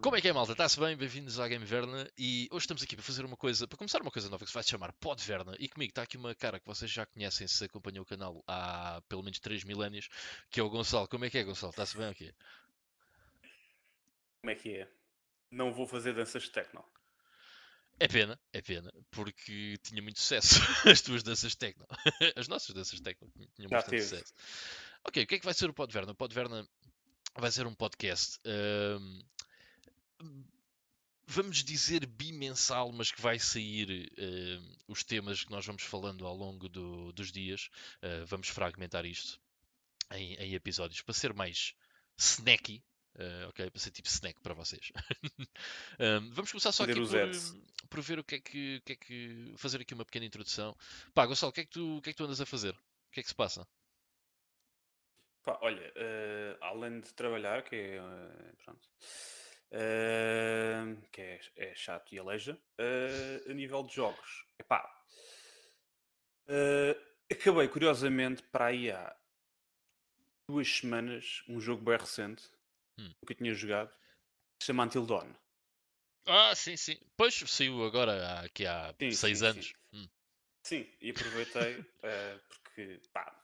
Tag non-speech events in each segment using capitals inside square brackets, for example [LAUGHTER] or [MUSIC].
Como é que é, malta? Está-se bem? Bem-vindos à Game Verna e hoje estamos aqui para fazer uma coisa, para começar uma coisa nova que se vai chamar Pod Verna e comigo está aqui uma cara que vocês já conhecem se acompanham o canal há pelo menos 3 milénios, que é o Gonçalo. Como é que é, Gonçalo? Está-se bem aqui? Como é que é? Não vou fazer danças de techno. É pena, é pena, porque tinha muito sucesso [LAUGHS] as tuas danças techno. As nossas danças techno tinham Já bastante teve. sucesso. Ok, o que é que vai ser o Pod Verna? O Pod Verna vai ser um podcast. ahm, vamos dizer bimensal, mas que vai sair ahm, os temas que nós vamos falando ao longo do- dos dias. Ah, vamos fragmentar isto em, em episódios para ser mais snacky. Ah, ok, para ser tipo snack para vocês. [LAUGHS] Ahm, vamos começar só aqui por, por ver o que é que, que é que. fazer aqui uma pequena introdução. Pá, Gonçalo, o que é que tu, que é que tu andas a fazer? O que é que se passa? Pá, olha, eh, além de trabalhar, que é, eh, pronto, que é, é chato e aleija, a nível de jogos, epá, acabei curiosamente para aí há duas semanas um jogo bem recente, Hum. que eu tinha jogado, que se chama Until Dawn. Ah, sim, sim. Pois saiu agora aqui há Sim, seis sim, anos. sim. Hum. Sim, e aproveitei [LAUGHS] eh, porque, pá,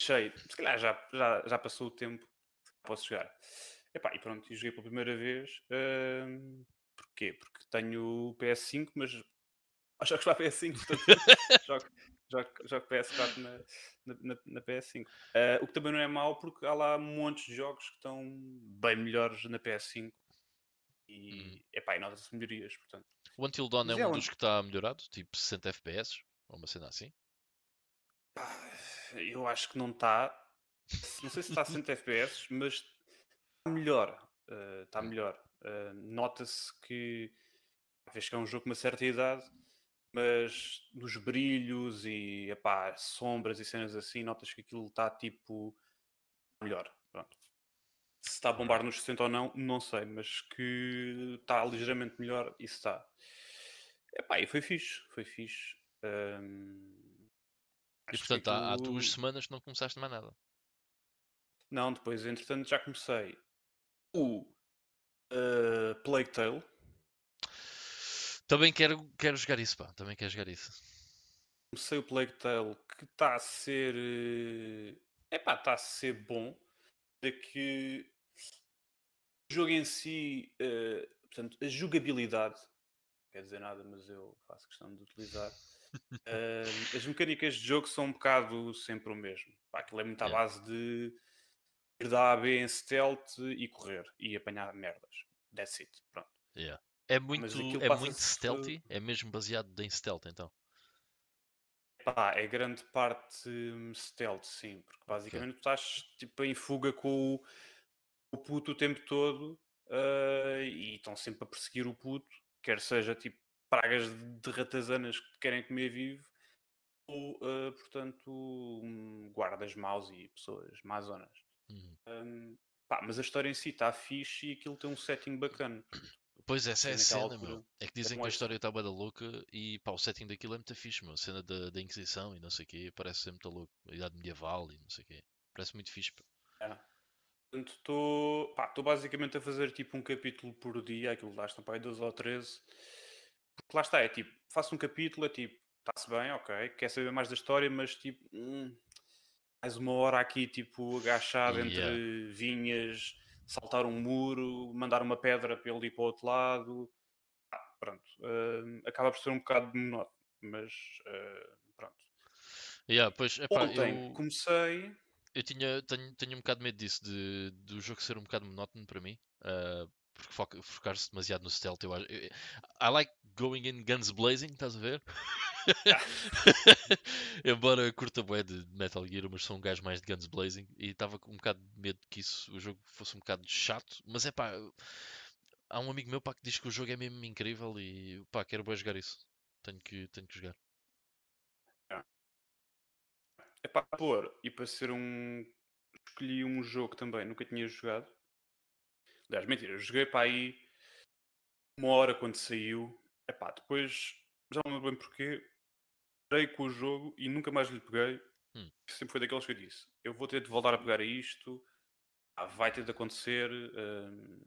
achei, se calhar já, já, já passou o tempo, posso jogar. Epá, e pronto, joguei pela primeira vez. ehm, porquê? Porque tenho o PS5, mas há jogos para a PS5, portanto, [LAUGHS] jogo, jogo, jogo PS4 na, na, na- na PS5. Eh, o que também não é mau, porque há lá montes de jogos que estão bem melhores na PS5 e, epá, e nota-se melhorias, portanto. O Until Dawn é Mas é um um- dos que está melhorado, tipo 60 FPS, ou uma cena assim. Eu acho que não está. Não sei se está a 100 FPS, mas está melhor. Está Hum. melhor. Eh, Nota-se que vês que é um jogo com uma certa idade, mas nos brilhos e epá, sombras e cenas assim, notas que aquilo está tipo melhor. Pronto. Se está a bombar nos 60 ou não, não sei, mas que está ligeiramente melhor, isso está. Epá, e foi fixe, foi fixe. Hum, E que portanto, há, há duas semanas que não começaste mais nada. Não, depois, entretanto, já comecei o uh, Plague Tale. Também quero, quero jogar isso, pá. Também quero jogar isso. Comecei o Plague Tale que está a ser. É pá, está a ser bom. De que o jogo em si, eh, portanto, a jogabilidade, não quer dizer nada, mas eu faço questão de utilizar. [LAUGHS] eh, as mecânicas de jogo são um bocado sempre o mesmo. Pá, aquilo é muito à base de ir da A a B em stealth e correr e apanhar merdas. That's it. Pronto. Yeah. É muito, é muito stealthy, é mesmo baseado em stealth, então. Pá, é grande parte hum, stealth, sim, porque basicamente tu estás tipo em fuga com o, o puto o tempo todo ah, e estão sempre a perseguir o puto, quer seja tipo pragas de ratazanas que te querem comer vivo, ou ah, portanto hum, guardas maus e pessoas mazonas. Uhum. Hum, pá, mas a história em si está fixe e aquilo tem um setting bacana. Pois essa é a cena, meu. altura, É que dizem que a história está bué da louca e pá, o setting daquilo é muito fixe, meu. A cena da, da Inquisição e não sei o quê, parece ser muito louco. A idade medieval e não sei o quê. Parece muito fixe, pá. É. Portanto, estou basicamente a fazer tipo um capítulo por dia, aquilo lá estão para aí 12 ou 13. Porque lá está, é tipo, faço um capítulo, é tipo, está-se bem, ok, quer saber mais da história, mas tipo, hum, mais uma hora aqui, tipo, agachado Yeah. entre vinhas, saltar um muro, mandar uma pedra para ele ir para o outro lado. Ah, pronto, hum, acaba por ser um bocado monótono, mas ah, pronto. Yeah, pois, epá, Ontem eu, comecei. eu tinha, tenho, tenho um bocado de medo disso, de, do jogo ser um bocado monótono para mim. ah, porque foca- focar-se demasiado no stealth, eu acho. I like going in guns blazing, estás a ver? [LAUGHS] Embora curta bué de Metal Gear, mas sou um gajo mais de guns blazing e estava com um bocado de medo que isso, o jogo fosse um bocado chato, mas é pá, há um amigo meu pá, que diz que o jogo é mesmo incrível e pá, quero bué jogar isso. Tenho que, tenho que jogar. É para pôr e para ser um. Escolhi um jogo também nunca tinha jogado. Aliás, mentira, eu joguei para aí uma hora quando saiu. Epá, depois já não me lembro bem porquê. parei com o jogo e nunca mais lhe peguei. Hum. Sempre foi daqueles que eu disse: eu vou ter de voltar a pegar a isto, ah, vai ter de acontecer, hum,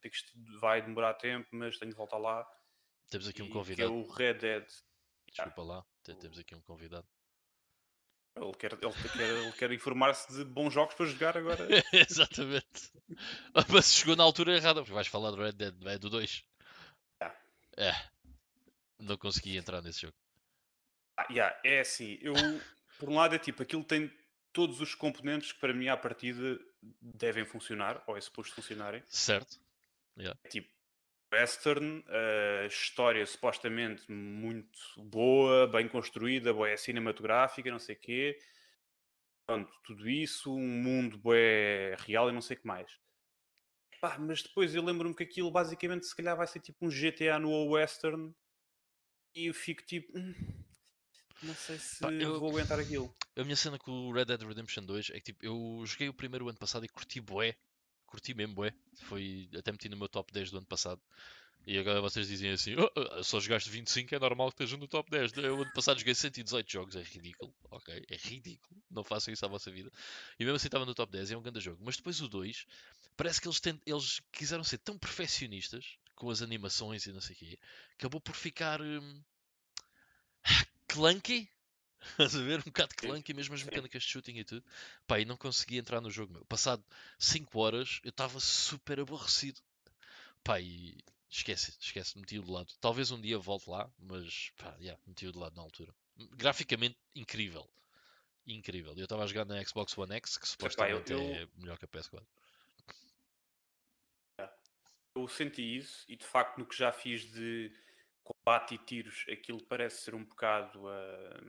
que isto vai demorar tempo, mas tenho de voltar lá. Temos aqui um E que é convidado. o Red Dead. Desculpa lá, te- temos aqui um convidado. Ele quer, ele quer, ele quer informar-se de bons jogos para jogar agora. [LAUGHS] Exatamente. [LAUGHS] Mas chegou na altura errada, porque vais falar do Red Dead, não é do 2. Ah. É. Não consegui entrar nesse jogo. Ah, yeah, é assim, eu por um lado é tipo, aquilo tem todos os componentes que para mim à partida devem funcionar, ou é suposto funcionarem. Certo? É tipo, western, história supostamente muito boa, bem construída, boa cinematográfica, não sei o quê. Pronto, tudo isso, um mundo bué real e não sei o que mais. Pá, mas depois eu lembro-me que aquilo basicamente se calhar vai ser tipo um GTA no western e eu fico tipo, "Hum, não sei se Pá, eu- vou aguentar aquilo. A minha cena com o Red Dead Redemption 2 é que tipo, eu joguei o primeiro ano passado e curti bué. Curti mesmo bué. Foi, até meti no meu top 10 do ano passado. E agora vocês dizem assim, "Oh, oh, só jogaste 25, é normal que esteja no top 10. Eu ano passado joguei 118 jogos, é ridículo. Ok, é ridículo. Não façam isso à vossa vida. E mesmo assim estava no top 10, é um grande jogo. Mas depois o 2, parece que eles, tent- eles quiseram ser tão perfeccionistas com as animações e não sei o quê, acabou por ficar hum, clunky. [LAUGHS] Estás a ver? Um bocado Sim, clunky, mesmo as mecânicas de shooting e tudo. Pá, e não consegui entrar no jogo, meu. Passado 5 horas, eu estava super aborrecido. Pá, e esquece, esquece, meti-o de lado. Talvez um dia volte lá, mas pá, yeah, meti-o de lado na altura. Graficamente, incrível. Incrível. Eu estava a jogar na Xbox One X, que supostamente eu- é melhor que a PS4. Eu senti isso e de facto no que já fiz de combate e tiros, aquilo parece ser um bocado ah,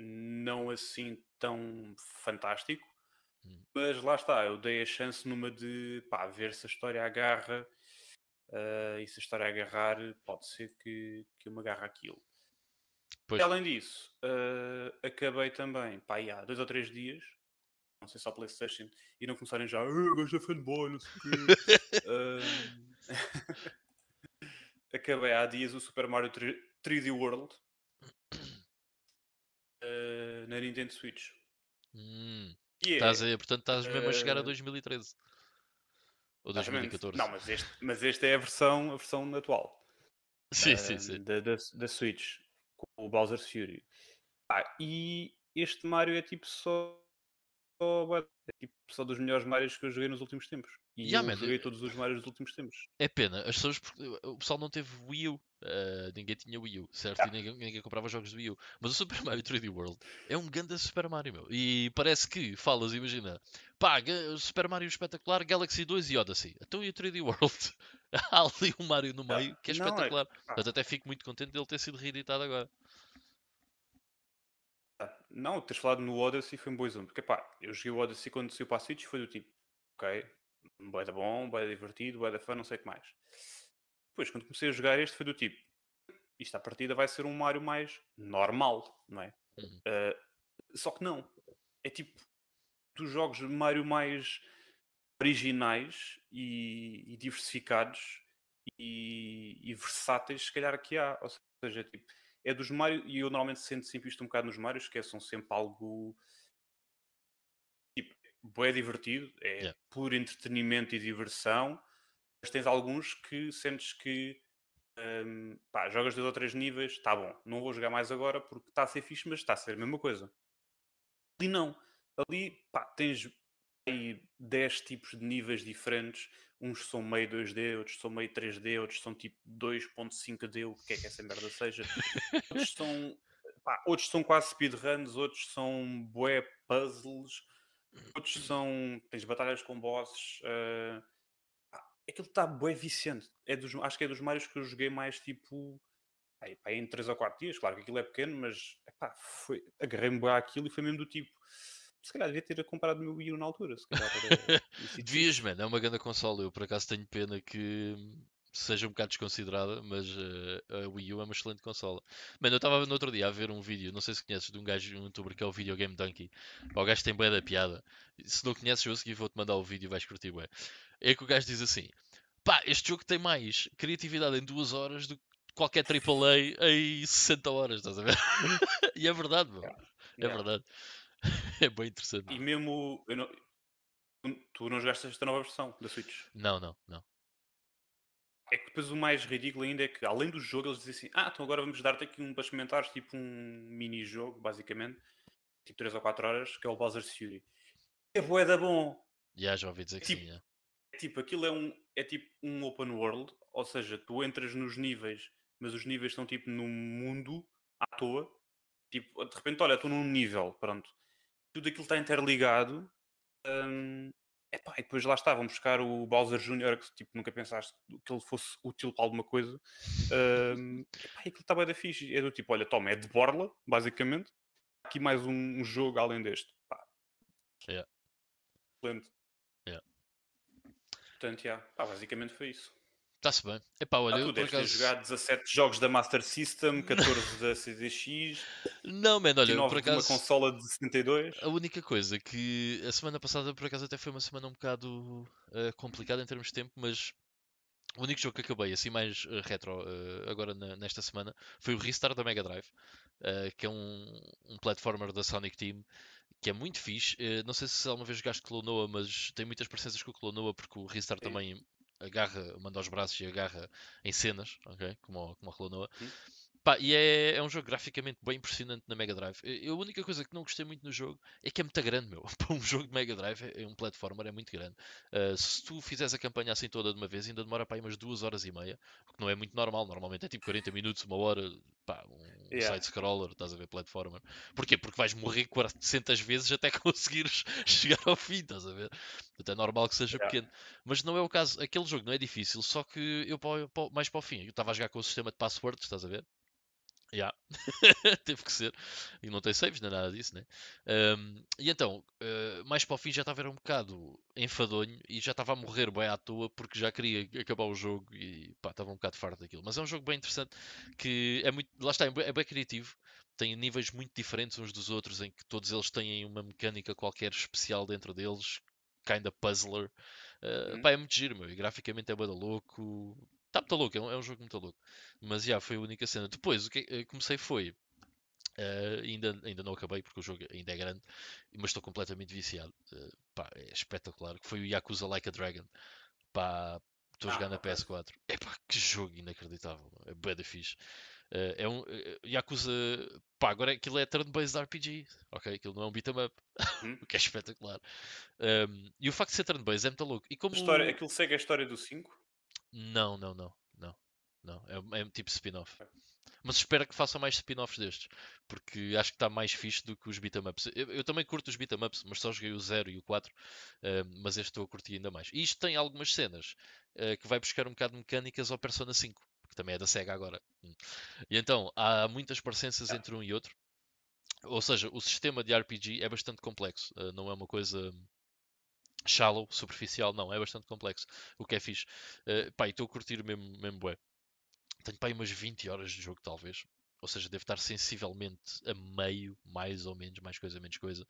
não assim tão fantástico. Hum. Mas lá está, eu dei a chance numa de pá, ver se a história agarra ah, e se a história agarrar, pode ser que, que eu me agarre aquilo. Pois, além disso, ah, acabei também, pá, há dois ou três dias, não sei só PlayStation, e não começarem já, ah, gajo é fanboy, não sei o quê. Ah, [LAUGHS] [LAUGHS] acabei há dias o Super Mario 3, 3D World na Nintendo Switch. hum, E é, estás a, portanto, estás mesmo a chegar a eh, 2013. Ou mais ou menos- 2014. Não, mas este, mas este é a versão, a versão atual. Sim, ah, sim, sim. Da, da, da Switch, com o Bowser's Fury. Ah, e este Mario é tipo só. É tipo só dos melhores Marios que eu joguei nos últimos tempos. E Yeah, eu man, joguei eu- todos os Marios dos últimos tempos. É pena, as pessoas, o pessoal não teve Wii U, eh, ninguém tinha Wii U, certo? E ninguém, ninguém comprava jogos de Wii U. Mas o Super Mario 3D World é um grande Super Mario, meu. E parece que falas, imagina, pá, Super Mario espetacular, Galaxy 2 e Odyssey. Então e o 3D World? [LAUGHS] Há ali um Mario no Ah, meio que é não, é- espetacular. ah. Portanto, até fico muito contente dele ter sido reeditado agora. Não, teres falado no Odyssey foi um bom exemplo. Porque pá, eu joguei o Odyssey quando saiu para a Switch foi do tipo, ok, bué da bom, bué da divertido, bué da fã, não sei o que mais. Depois, quando comecei a jogar este, foi do tipo, isto à partida vai ser um Mario mais normal, não é? Uhum. Ah, só que não. É tipo, dos jogos de Mario mais originais e, e diversificados e, e versáteis, se calhar que há. Ou seja, tipo, é dos Mario, e eu normalmente sinto sempre isto um bocado nos Marios, que é, são sempre algo tipo, bué divertido, é Yeah. puro entretenimento e diversão, mas tens alguns que sentes que hum, pá, jogas dois ou três níveis, tá bom, não vou jogar mais agora porque está a ser fixe, mas está a ser a mesma coisa. Ali não. Ali pá, tens aí 10 tipos de níveis diferentes. Uns são meio 2D, outros são meio 3D, outros são tipo 2.5D, o que é que essa merda seja. outros [LAUGHS] são, pá, outros são quase speedruns, outros são bué puzzles, outros são. tens batalhas com bosses. ah, pá, aquilo está bué viciante. É dos, acho que é dos Marios que eu joguei mais tipo. Aí, pá, em 3 ou 4 dias, claro que aquilo é pequeno, mas epá, foi, agarrei-me bué àquilo e foi mesmo do tipo. Se calhar devia ter comprado o meu Wii U na altura. Se calhar era, [LAUGHS] Devias, mano, é uma grande consola. Eu por acaso tenho pena que seja um bocado desconsiderada, mas eh, a Wii U é uma excelente consola. Mano, eu estava no outro dia a ver um vídeo, não sei se conheces, de um gajo, um youtuber que é o Videogame Donkey. Pá, O gajo tem bué da piada. Se não conheces, eu seguir vou-te mandar o vídeo e vais curtir bué. É que o gajo diz assim: pá, este jogo tem mais criatividade em duas horas do que qualquer AAA em 60 horas, estás a ver? [LAUGHS] e é verdade. Yeah. É verdade. [LAUGHS] É bem interessante. E mesmo. não- tu- não jogaste esta nova versão da Switch. Não, não, não. É que depois o mais ridículo ainda é que, além do jogo, eles dizem assim: Ah, então agora vamos dar-te aqui um para experimentares, tipo um mini-jogo, basicamente, tipo 3 ou 4 horas, que é o Bowser's Fury. É bué da bom. Já, já ouvi dizer que Tipo, sim. já. É tipo, aquilo é um é tipo um open world, ou seja, tu entras nos níveis, mas os níveis estão tipo num mundo à toa. Tipo, de repente, olha, estou num nível, pronto. Tudo aquilo está interligado. hum, epá, e depois lá está, vão buscar o Bowser Jr., que tipo, nunca pensaste que ele fosse útil para alguma coisa. hum, epá, aquilo bem da fixe. É do tipo, olha, toma, é de borla, basicamente. Aqui mais um, um jogo além deste. Pá. Yeah. Excelente. Yeah. Portanto, yeah, pá, basicamente foi isso. Está-se bem. Epá, olha, Ah, tu deves ter acaso... jogado 17 jogos da Master System, [LAUGHS] 14 da CDX, Não, man, olha, 29 por de uma acaso... consola de 72. A única coisa que a semana passada, por acaso, até foi uma semana um bocado eh, complicada em termos de tempo, mas o único jogo que acabei, assim mais eh, retro, eh, agora na- nesta semana, foi o Restart da Mega Drive, que é um, um platformer da Sonic Team, que é muito fixe. Não sei se alguma vez jogaste Clonoa, mas tem muitas parecenças com o Clonoa, porque o Restart Sim. também agarra, manda os braços e agarra em cenas, ok? Como, como a Clonoa. Pá, e é, é um jogo graficamente bem impressionante na Mega Drive. Eu- a única coisa que não gostei muito no jogo é que é muito grande, meu. [LAUGHS] Para um jogo de Mega Drive, é, é um platformer, é muito grande. Uh, se tu fizeres a campanha assim toda de uma vez, ainda demora para aí umas duas horas e meia, o que não é muito normal. Normalmente é tipo 40 minutos, uma hora, pá, um Yeah. side-scroller, estás a ver, platformer. Porquê? Porque vais morrer 400 vezes até [LAUGHS] conseguires chegar ao fim, estás a ver? Portanto, é normal que seja Yeah. pequeno. Mas não é o caso. Aquele jogo não é difícil, só que eu mais para o fim. Eu estava a jogar com o sistema de passwords, estás a ver? Yeah. [LAUGHS] Teve que ser. E não tem saves, nem nada disso, né? Um, e então, uh, mais para o fim já estava era um bocado enfadonho e já estava a morrer bem à toa porque já queria acabar o jogo e pá, estava um bocado farto daquilo. Mas é um jogo bem interessante que é muito. Lá está, é bem, é bem criativo. Tem níveis muito diferentes uns dos outros em que todos eles têm uma mecânica qualquer especial dentro deles, kinda puzzler. Uh, Uhum. pá, é muito giro, meu. E graficamente é bada louco. Está muito louco, é um, é um jogo muito louco. Mas já foi a única cena. Depois, o que eh, comecei foi. eh, ainda, ainda não acabei porque o jogo ainda é grande, mas estou completamente viciado. Eh, pá, é espetacular. Que foi o Yakuza Like a Dragon. Pá, estou a Ah, jogar na ok. PS4. É pá, que jogo inacreditável. É bué da fixe. Eh, é um eh, Yakuza. Pá, agora aquilo é turn-based RPG. Ok, aquilo não é um beat 'em up. Hum. [LAUGHS] o que é espetacular. Um, e o facto de ser turn-based é muito louco. E como A história, aquilo segue a história do 5. Não, não, não, não, não. É, é um tipo spin-off. Mas espero que façam mais spin-offs destes, porque acho que está mais fixe do que os beat'em ups. Eu, eu também curto os beat'em ups, mas só joguei o 0 e o 4, eh, mas este estou a curtir ainda mais. E isto tem algumas cenas eh, que vai buscar um bocado de mecânicas ao Persona 5, que também é da SEGA agora. Hum. E então, há muitas parecenças entre um e outro. Ou seja, o sistema de RPG é bastante complexo, eh, não é uma coisa shallow, superficial, não, é bastante complexo, o que é fixe. Uh, pá, estou a curtir mesmo, mesmo bué. Tenho pá, umas 20 horas de jogo, talvez. Ou seja, devo estar sensivelmente a meio, mais ou menos, mais coisa, menos coisa.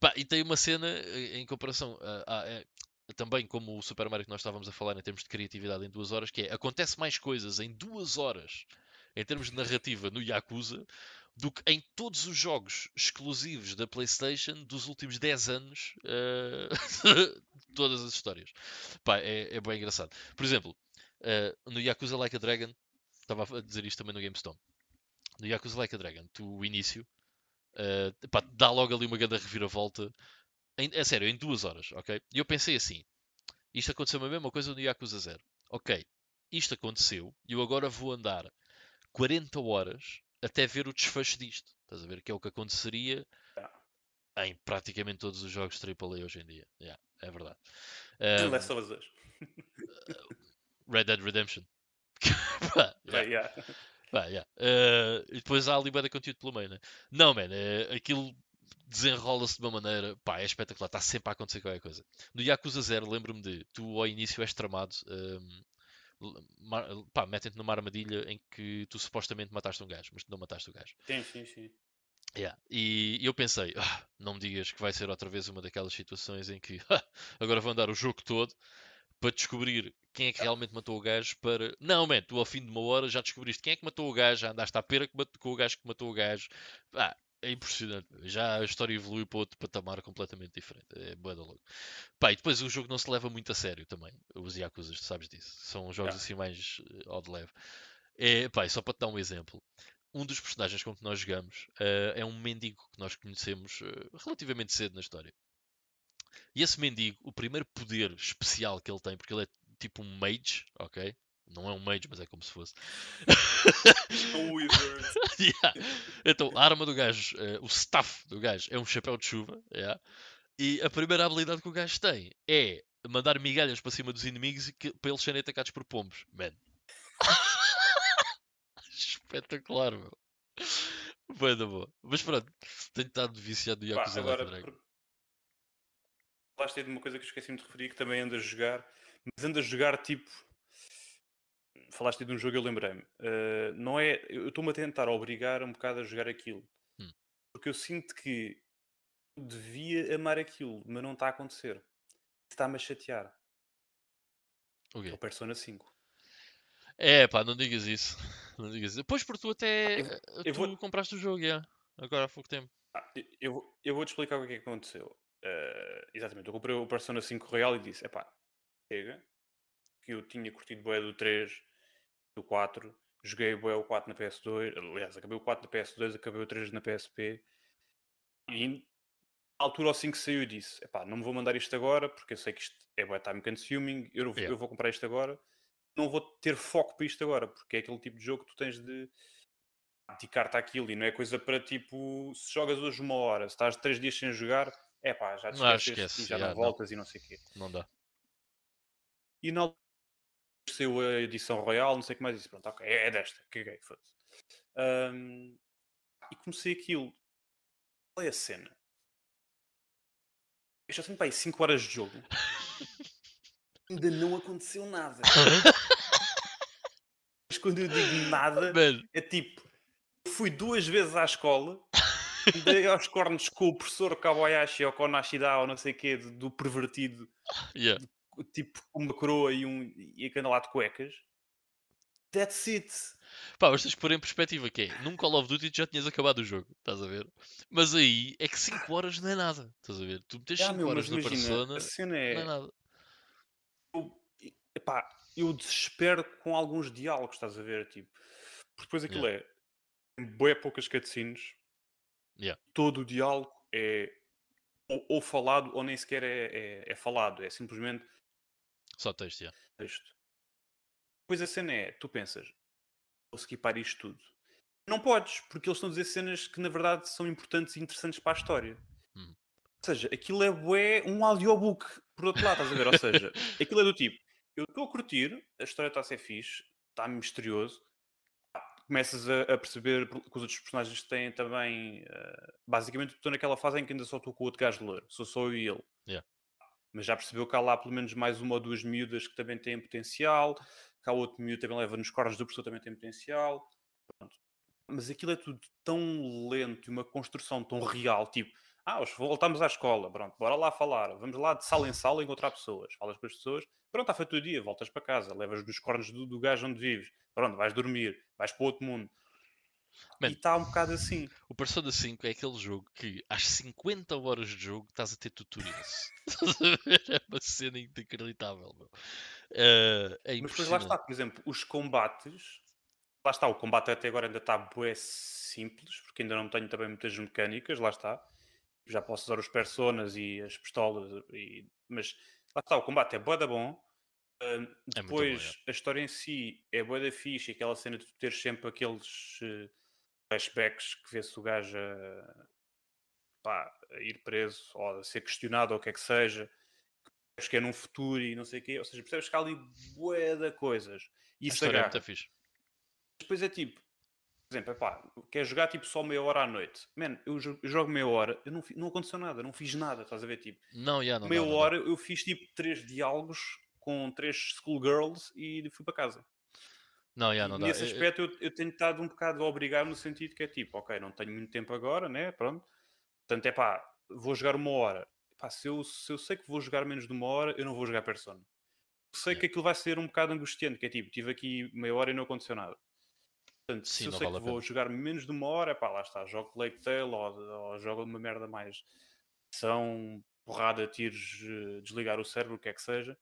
Pá, e tem uma cena eh, em comparação a, a- a- também como o Super Mario que nós estávamos a falar em termos de criatividade em duas horas, que é acontece mais coisas em duas horas em termos de narrativa no Yakuza do que em todos os jogos exclusivos da PlayStation dos últimos 10 anos, eh, [LAUGHS] todas as histórias. Pá, é, é bem engraçado. Por exemplo, eh, no Yakuza Like a Dragon, estava a dizer isto também no GameStone. No Yakuza Like a Dragon, tu, o início, eh, pá, dá logo ali uma grande reviravolta. Em, é sério, em duas horas, ok? E eu pensei assim: isto aconteceu a mesma coisa no Yakuza 0. Ok, isto aconteceu e eu agora vou andar 40 horas até ver o desfecho disto. Estás a ver? Que é o que aconteceria em praticamente todos os jogos AAA hoje em dia. Yeah, é verdade. Um, Last of Us 2. [LAUGHS] Red Dead Redemption. [LAUGHS] Pá, yeah. Bem, yeah. Eh, e depois há ali de conteúdo pelo meio, né? Não, man, eh, aquilo desenrola-se de uma maneira, pá, é espetacular, está sempre a acontecer qualquer coisa. No Yakuza 0, lembro-me de, tu ao início és tramado, mar- pá, metem-te numa armadilha em que tu supostamente mataste um gajo, mas tu não mataste o gajo. Sim, sim, sim. Yeah. E eu pensei, "Ah, não me digas que vai ser outra vez uma daquelas situações em que "Ah, agora vou andar o jogo todo para descobrir quem é que realmente matou o gajo para. Não, man, tu ao fim de uma hora já descobriste quem é que matou o gajo, já andaste à pera com o gajo que matou o gajo. Ah, é impressionante. Já a história evolui para outro patamar completamente diferente. É boa logo. Pá, e depois o jogo não se leva muito a sério também. Os Yakuza, tu sabes disso. São jogos assim mais uh, ao de leve. É, pá, só para te dar um exemplo. Um dos personagens com que nós jogamos uh, é um mendigo que nós conhecemos uh, relativamente cedo na história. E esse mendigo, o primeiro poder especial que ele tem, porque ele é tipo um mage, ok? Não é um mage, mas é como se fosse. [LAUGHS] um wizard. [LAUGHS] yeah. Então, a arma do gajo, uh, o staff do gajo é um chapéu de chuva. Yeah. E a primeira habilidade que o gajo tem é mandar migalhas para cima dos inimigos que, para eles serem atacados por pombos. Man. [LAUGHS] Espetacular, meu. Boa da boa. Mas pronto, tenho estado viciado do Yakuza Pá, agora, por... Falaste de uma coisa que esqueci-me de referir, que também anda a jogar, mas anda a jogar tipo. Falaste de um jogo, eu lembrei-me. Uh, não é. Eu estou-me a tentar obrigar um bocado a jogar aquilo. Hum. Porque eu sinto que devia amar aquilo, mas não está a acontecer. Está-me a chatear. O? É o Persona 5. É, pá, não digas isso. [LAUGHS] Não digas isso. Depois, porque tu até. Eu, eu tu vou... compraste o jogo. Agora há pouco tempo. Ah, eu, eu vou-te explicar o que é que aconteceu. Uh, exatamente, eu comprei o Persona 5 Real e disse: é pá, chega. Que eu tinha curtido boé do 3, do 4. Joguei o 4 na PS2. Aliás, acabei o 4 na PS2, acabei o 3 na PSP. E na altura ao 5 saiu e disse: é pá, não me vou mandar isto agora porque eu sei que isto é boé time consuming. Eu, yeah. eu vou comprar isto agora. Não vou ter foco para isto agora porque é aquele tipo de jogo que tu tens de dedicar-te àquilo e não é coisa para tipo, se jogas hoje uma hora, se estás três dias sem jogar, é pá, já te não, esquece, já, já não voltas e não sei o quê. Não dá. E na saiu a edição Royal, não sei o que mais, disse, pronto, ok, é, é desta, caguei, foda-se. Um, e comecei aquilo. Qual é a cena? Eu já tenho, pá, 5 horas de jogo. [LAUGHS] Ainda não aconteceu nada. [LAUGHS] Mas quando eu digo nada, é tipo, fui duas vezes à escola dei aos cornos com o professor Kawayashi ou Konashida ou não sei o quê do pervertido yeah. de, tipo uma coroa e, um, e a candelar de cuecas that's it Pá, mas tens que pôr em perspectiva que é, num Call of Duty já tinhas acabado o jogo, estás a ver? Mas aí é que 5 horas não é nada, estás a ver? Tu metes 5 ah, horas na persona, a cena é... não é nada. Eu, epá, eu desespero com alguns diálogos, estás a ver? Tipo, porque depois aquilo yeah. é boé poucas cutscenes, Yeah. Todo o diálogo é ou, ou, falado ou nem sequer é, é, é, falado, é simplesmente só texto. Yeah. texto. Depois a cena é: tu pensas, vou skipar isto tudo. Não podes, porque eles estão a dizer cenas que na verdade são importantes e interessantes para a história. Hum. Ou seja, aquilo é bué, um audiobook, por outro lado, estás a ver? Ou seja, [LAUGHS] aquilo é do tipo: eu estou a curtir, a história está a ser fixe, está misterioso, começas a, a, perceber que os outros personagens têm também. Uh, basicamente, estou naquela fase em que ainda só estou com o outro gajo de loiro, sou só eu e ele. Yeah. Mas já percebeu que há lá pelo menos mais uma ou duas miúdas que também têm potencial, que há outro miúdo também leva nos cornos do professor também tem potencial. Pronto. Mas aquilo é tudo tão lento e uma construção tão real, tipo, ah, voltamos à escola, pronto, bora lá falar, vamos lá de sala em sala encontrar pessoas, falas com as pessoas, pronto, está feito o dia, voltas para casa, levas nos cornos do, do gajo onde vives, pronto, vais dormir, vais para outro mundo. Man, e está um bocado assim. O Persona 5 é aquele jogo que às 50 horas de jogo estás a ter tutorials. [LAUGHS] é uma cena inacreditável, meu. Uh, é Mas depois lá está, por exemplo, os combates. Lá está, o combate até agora ainda está bué simples, porque ainda não tenho também muitas mecânicas, lá está. Já posso usar os personas e as pistolas, e... mas lá está, o combate é bué da bom Uh, depois, é bom, a história em si é boa da ficha, aquela cena de tu ter sempre aqueles uh, flashbacks que vê-se o gajo a, pá, a, ir preso ou a ser questionado ou o que é que seja, acho que é num futuro e não sei o quê, ou seja, percebes que há ali boa da coisas. E isso é muito fixe. Depois é tipo, por exemplo, epá, quer jogar tipo só meia hora à noite. Man, eu, jogo meia hora, eu não, não aconteceu nada, não fiz nada, estás a ver? Tipo, não, yeah, não meia dá, hora eu fiz tipo três diálogos com três schoolgirls e fui para casa. Não, yeah, não Nesse dá. aspecto eu, eu tenho estado um bocado a obrigar no sentido que é tipo, ok, não tenho muito tempo agora, né? Pronto. Portanto, é pá, vou jogar uma hora. Pá, se, eu, se eu sei que vou jogar menos de uma hora, eu não vou jogar Persona. sei Yeah. que aquilo vai ser um bocado angustiante, que é tipo, tive aqui meia hora e não aconteceu nada. Portanto, Sim, se eu sei vale que vou jogar menos de uma hora, pá, lá está, jogo Lake Tail ou, ou jogo uma merda mais são porrada, tiros, eh, desligar o cérebro, o que é que seja,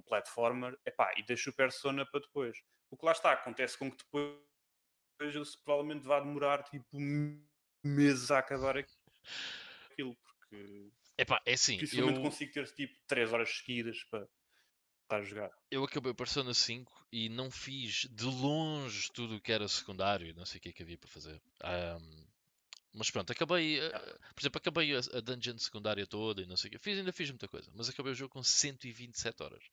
um platformer, epá, e deixo o Persona para depois. O que lá está, acontece com que depois se provavelmente vá demorar tipo meses a acabar aquilo, porque Epá, é assim, dificilmente eu, consigo ter tipo 3 horas seguidas para estar a jogar. eu acabei o Persona 5 e não fiz de longe tudo o que era secundário, não sei o que é que havia para fazer. Ahm, mas pronto, acabei, eh, por exemplo, acabei a, a dungeon secundária toda e não sei o que. Fiz, ainda fiz muita coisa, mas acabei o jogo com 127 horas.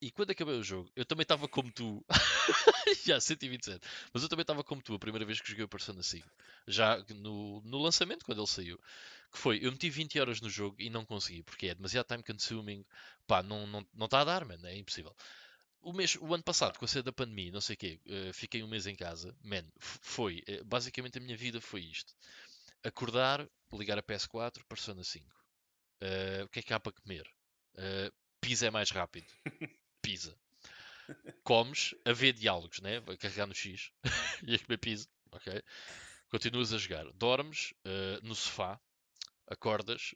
E quando acabei o jogo, eu também estava como tu. [LAUGHS] Já, 127. Mas eu também estava como tu a primeira vez que joguei o Persona 5. Já no, no lançamento, quando ele saiu. Que foi, eu meti 20 horas no jogo e não consegui, porque é demasiado time consuming. Pá, não está não, não a dar, man, é impossível. O, mês, o ano passado, com a saída da pandemia, não sei o quê, eh, fiquei um mês em casa. Man, foi. eh, basicamente a minha vida foi isto. Acordar, ligar a PS4, Persona 5. Eh, o que é que há para comer? Pizza é mais rápido. [LAUGHS] Pizza. Comes a ver diálogos, né? Vai carregar no X [LAUGHS] e a comer pizza. Ok? Continuas a jogar. Dormes eh, no sofá, acordas,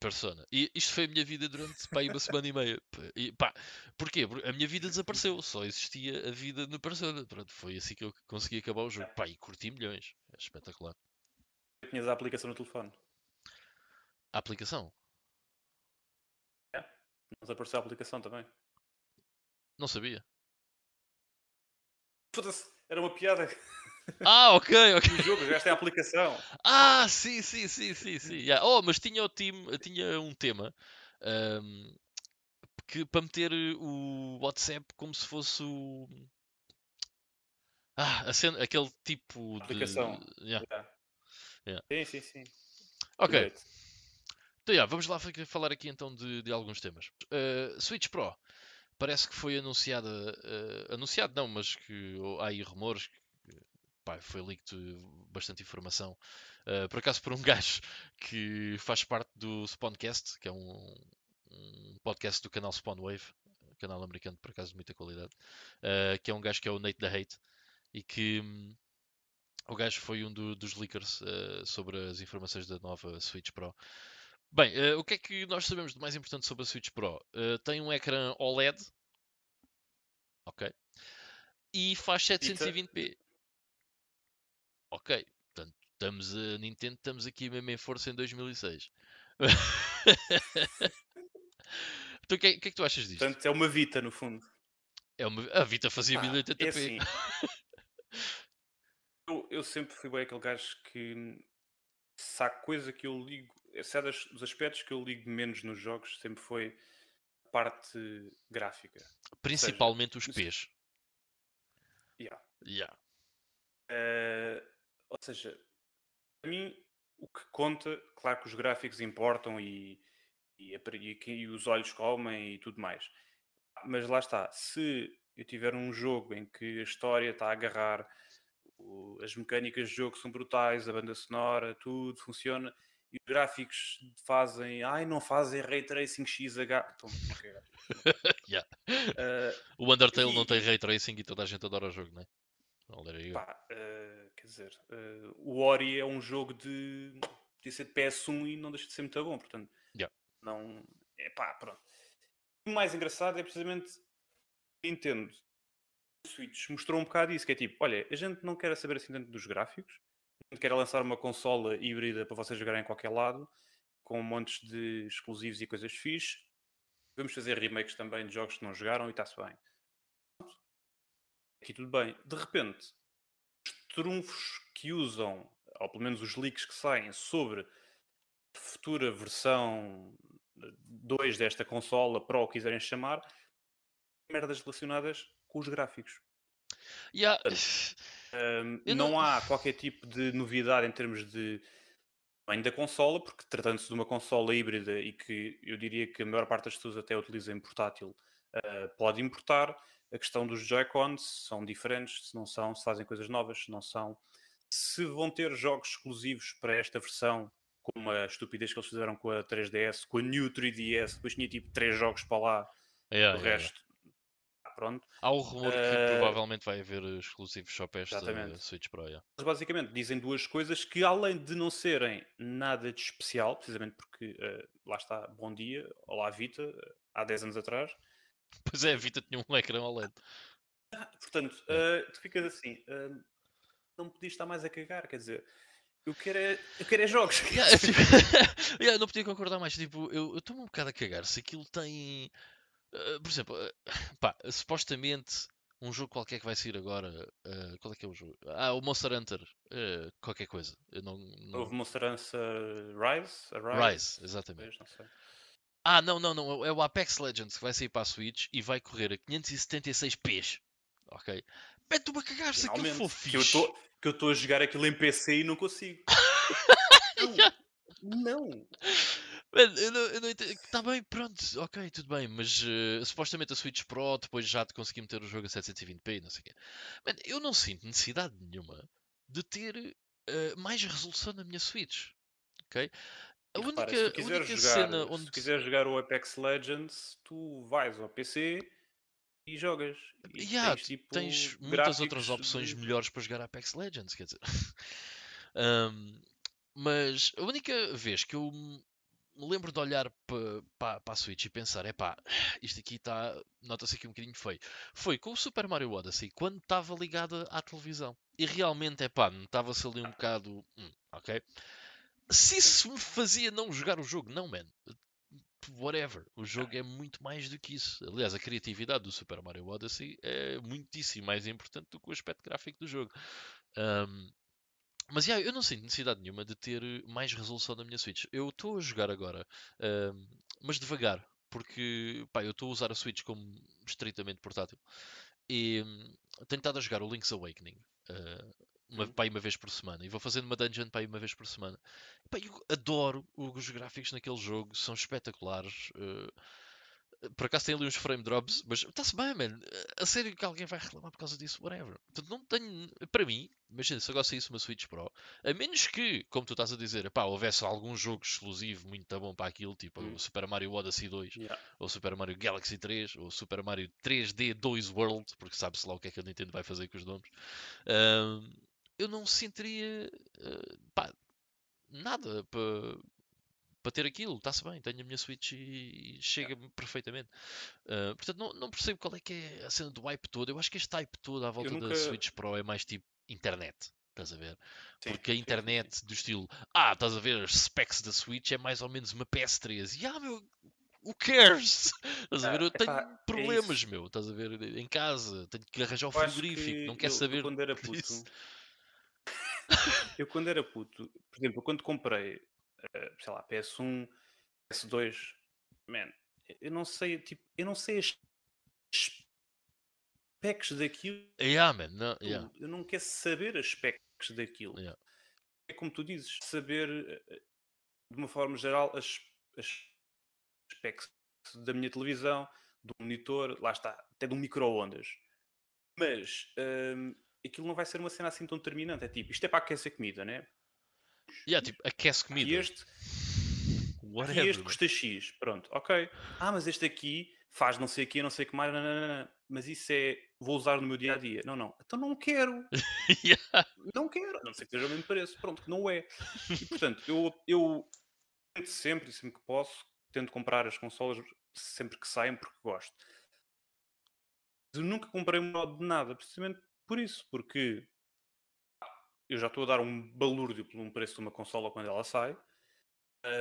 Persona. E isto foi a minha vida durante pá, uma semana e meia. E, pá, porquê? Porque a minha vida desapareceu, só existia a vida no Persona. Pronto, foi assim que eu consegui acabar o jogo. Pá, e curti milhões. É espetacular. Tinhas a aplicação no telefone. A aplicação? Não desapareceu a aplicação também. Não sabia. Foda-se, era uma piada Ah, ok, [LAUGHS] ok. no jogo, já tem a aplicação. Ah, sim, sim, sim, sim, sim. [LAUGHS] yeah. Oh, mas tinha o time, tinha um tema ahm, que para meter o WhatsApp como se fosse o ah, cena- aquele tipo de Aplicação. Yeah. Yeah. Sim, sim, sim. Ok, Direito. então yeah, vamos lá fa- falar aqui então de, de alguns temas. Uh, Switch Pro parece que foi anunciada, uh, anunciado não, mas que há aí rumores que pá, foi leaked bastante informação. Uh, por acaso por um [LAUGHS] gajo que faz parte do Spawncast, que é um, um podcast do canal Spawnwave, canal americano por acaso de muita qualidade, uh, que é um gajo que é o Nate da Hate e que hum, o gajo foi um do- dos leakers uh, sobre as informações da nova Switch Pro. Bem, uh, o que é que nós sabemos de mais importante sobre a Switch Pro? Uh, tem um ecrã OLED, ok, e faz 720p. Ok, portanto, estamos a Nintendo, estamos aqui mesmo em força em 2006. então, [LAUGHS] o que, é, que é que tu achas disto? Portanto, é uma Vita, no fundo. É uma- a Vita fazia Pá, 1080p. é assim. [LAUGHS] eu, eu sempre fui bem aquele gajo que se há coisa que eu ligo, se há das- dos aspectos que eu ligo menos nos jogos, sempre foi a parte gráfica. Principalmente os isso- P's. Yeah. Yeah. Eh, ou seja, para mim, o que conta, claro que os gráficos importam e, e, a- e e os olhos comem e tudo mais. Mas lá está, se eu tiver um jogo em que a história está a agarrar, o- as mecânicas de jogo são brutais, a banda sonora, tudo funciona, e os gráficos fazem, ai, não fazem ray tracing XH. Ok. [LAUGHS] Yeah. Eh, O Undertale não E- tem ray tracing e toda a gente adora o jogo, não é? You go. Pá, eh, quer dizer, eh, o Ori é um jogo de. podia ser de PS1 e não deixa de ser muito bom, portanto. Yeah. Não. É pá, pronto. O mais engraçado é precisamente Nintendo. O Switch mostrou um bocado isso, que é tipo, olha, a gente não quer saber assim tanto dos gráficos, a gente quer lançar uma consola híbrida para vocês jogarem em qualquer lado, com montes de exclusivos e coisas fixe. Vamos fazer remakes também de jogos que não jogaram e está-se bem. Aqui tudo bem. De repente, os trunfos que usam, ou pelo menos os leaks que saem sobre a futura versão 2 desta consola Pro, quiserem chamar, merdas relacionadas com os gráficos. Yeah. [LAUGHS] Não, não- há qualquer tipo de novidade em termos de tamanho da consola, porque tratando-se de uma consola híbrida e que eu diria que a maior parte das pessoas até utiliza em portátil, ah, pode importar. A questão dos Joy-Cons são diferentes, se não são, se fazem coisas novas, se não são. Se vão ter jogos exclusivos para esta versão, como a estupidez que eles fizeram com a 3DS, com a New 3DS, depois tinha tipo três jogos para lá Yeah, o yeah, resto, pronto. Há o rumor que Eh, provavelmente vai haver exclusivos só para esta Exatamente. Switch Pro. yeah. Eles basicamente dizem duas coisas que, além de não serem nada de especial, precisamente porque eh, lá está, bom dia, olá Vita, eh, há 10 anos atrás, Pois é, a Vita tinha um ecrã OLED. [LAUGHS] portanto, É. eh, tu ficas assim, eh, não podias estar mais a cagar, quer dizer, eu quero é, eu quero é jogos. Yeah, tipo, [LAUGHS] yeah, não podia concordar mais. Tipo, eu estou-me um bocado a cagar. Se aquilo tem. Eh, por exemplo, eh, [LAUGHS] pá, supostamente um jogo qualquer que vai sair agora. eh, qual é que é o jogo? Ah, o Monster Hunter. eh, qualquer coisa. Eu não, não- Houve Monster Hunter Rise? A Rise, exatamente. Não. Ah, não, não, não. É o Apex Legends que vai sair para a Switch e vai correr a 576p. Ok? Mete-me a cagar se aquilo for fixe. que eu estou a jogar aquilo em PC e não consigo. [LAUGHS] não, não. Mano, eu não, eu não entendo. Tá bem, pronto, ok, tudo bem, mas eh, supostamente a Switch Pro depois já te consegui meter o jogo a 720p e não sei o quê. Mano, eu não sinto necessidade nenhuma de ter eh, mais resolução na minha Switch. Ok? A E única, repara, se única jogar, cena se onde. tu quiseres jogar o Apex Legends, tu vais ao PC e jogas. E Yeah, tens, tipo, tens muitas outras opções de- melhores para jogar Apex Legends, quer dizer. [LAUGHS] Ahm, mas a única vez que eu lembro de olhar para a Switch e pensar, epá, isto aqui está, nota-se aqui um bocadinho feio, foi com o Super Mario Odyssey, quando estava ligada à televisão. E realmente, epá, notava-se ali um bocado, hum, ok? Se isso me fazia não jogar o jogo, não, man. Whatever. O jogo é muito mais do que isso. Aliás, a criatividade do Super Mario Odyssey é muitíssimo mais importante do que o aspecto gráfico do jogo. Ahm, mas yeah, eu não sinto necessidade nenhuma de ter mais resolução na minha Switch. Eu estou a jogar agora, ahm, mas devagar, porque pá, eu estou a usar a Switch como estritamente portátil. E hum, tenho estado a jogar o Link's Awakening. ah, uma, Uhum. pá, uma vez por semana. E vou fazendo uma dungeon aí uma vez por semana. Pá, eu adoro os gráficos naquele jogo, são espetaculares. eh, por acaso tem ali uns frame drops, mas está-se bem, man. A sério que alguém vai reclamar por causa disso, whatever. Portanto, não tenho. Para mim, imagina se agora saísse uma Switch Pro, a menos que, como tu estás a dizer, pá, houvesse algum jogo exclusivo muito bom para aquilo, tipo Hum. o Super Mario Odyssey 2, Yeah. ou Super Mario Galaxy 3, ou Super Mario 3D 2 World, porque sabe-se lá o que é que a Nintendo vai fazer com os nomes. ahm, eu não sentiria eh, pá, nada para para ter aquilo, está-se bem, tenho a minha Switch e, e chega-me perfeitamente. Ah, portanto, não, não percebo qual é que é a cena do hype todo. Eu acho que este hype todo à volta da nunca- Switch Pro é mais tipo internet, estás a ver? Sim, Porque a sim, sim, internet do estilo, ah, estás a ver as specs da Switch é mais ou menos uma PS3. E ah, meu, who cares? [LAUGHS] Estás a ver? Ah, Eu tenho epá, é problemas, meu, estás a ver? Em casa, tenho que arranjar o frigorífico, não que eu- eu saber. quando era [LAUGHS] puto, eu quando era puto, por exemplo, quando comprei, sei lá, PS1, PS2, man, eu não sei, tipo, eu não sei as specs daquilo, Yeah, man, não, yeah, eu não quero saber as specs daquilo. yeah. É como tu dizes, saber eh, de uma forma geral as, as specs da minha televisão, do monitor, lá está, até de um micro-ondas. Mas hum, aquilo não vai ser uma cena assim tão determinante. É tipo, isto é para aquecer comida, né? Yeah, tipo, aquece comida. E este, e este custa X. Pronto, ok. Ah, mas este aqui faz não sei o que, não sei o que mais. nananana. Mas isso é, vou usar no meu dia a dia. Não, não. Então não quero. [LAUGHS] Yeah. Não quero. A não ser que seja o mesmo preço. Pronto, que não é. E portanto, eu, eu tento sempre, sempre que posso, tento comprar as consolas sempre que saem porque gosto. Mas eu nunca comprei um modo de nada, precisamente por isso, porque eu já estou a dar um balúrdio por um preço de uma consola quando ela sai.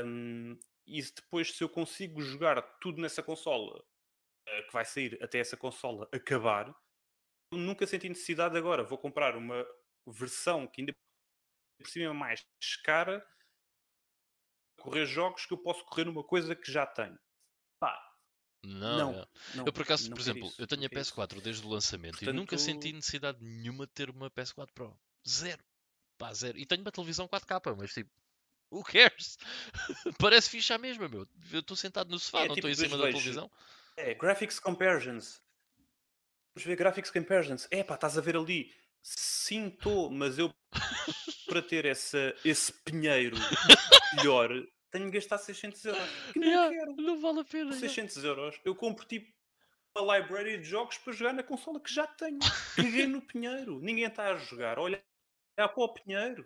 hum, e depois, se eu consigo jogar tudo nessa consola eh, que vai sair até essa consola acabar, eu nunca senti necessidade agora. Vou comprar uma versão que ainda por cima é mais cara correr jogos que eu posso correr numa coisa que já tenho. Pá, Não, não, não, Eu por acaso, por exemplo, isso, eu tenho a quero isso. PS4 desde o lançamento e nunca senti Portanto- necessidade nenhuma de ter uma PS4 Pro. Zero. Pá, zero. E tenho uma televisão 4K, mas tipo, who cares? [LAUGHS] Parece ficha a mesma, meu. Eu estou sentado no sofá, É, não tipo, estou em cima da televisão. É, graphics comparisons. Vamos ver graphics comparisons. É pá, estás a ver ali. Sim, estou, mas eu para ter essa, esse pinheiro melhor tenho que gastar 600 euros. Que não Yeah, quero. não vale a pena. Por yeah. 600 euros eu compro tipo uma library de jogos para jogar na consola que já tenho. Caguei no Pinheiro. Ninguém está a jogar. Olha para o Pinheiro.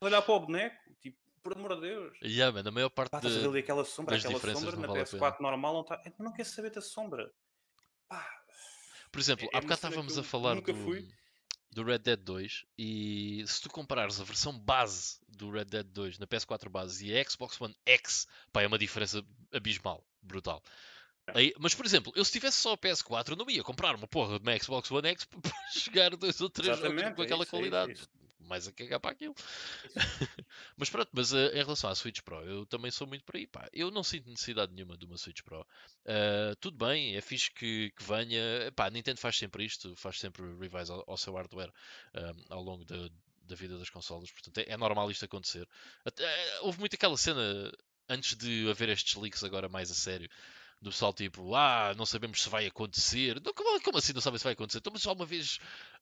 Olhar para o boneco. Tipo, por amor de Deus. Yeah, man, a maior parte Pá, de... ali aquela sombra, aquela sombra na vale a PS4 normal não está. Não quero saber da sombra. Pá, Por exemplo, é há uma bocado estávamos a falar do, fui. do Red Dead 2 e se tu comparares a versão base do Red Dead 2 na PS4 base e a Xbox One X, pá, é uma diferença abismal, brutal. É. Aí- mas, por exemplo, eu se tivesse só a PS4, eu não ia comprar uma porra de uma Xbox One X [LAUGHS] para jogar dois ou três jogos com é aquela é isso, é qualidade. isso. Mais a cagar para aquilo. [LAUGHS] Mas pronto, mas eh, em relação à Switch Pro, eu também sou muito por aí, pá. Eu não sinto necessidade nenhuma de uma Switch Pro. Ah, tudo bem, é fixe que, que venha. Pá, a Nintendo faz sempre isto, faz sempre revise ao, ao seu hardware ah, ao longo da, da vida das consolas, portanto é, é normal isto acontecer. Até- eh, houve muito aquela cena antes de haver estes leaks agora mais a sério. Do pessoal tipo, ah, não sabemos se vai acontecer. Como, como assim não sabem se vai acontecer? Então, mas só uma vez.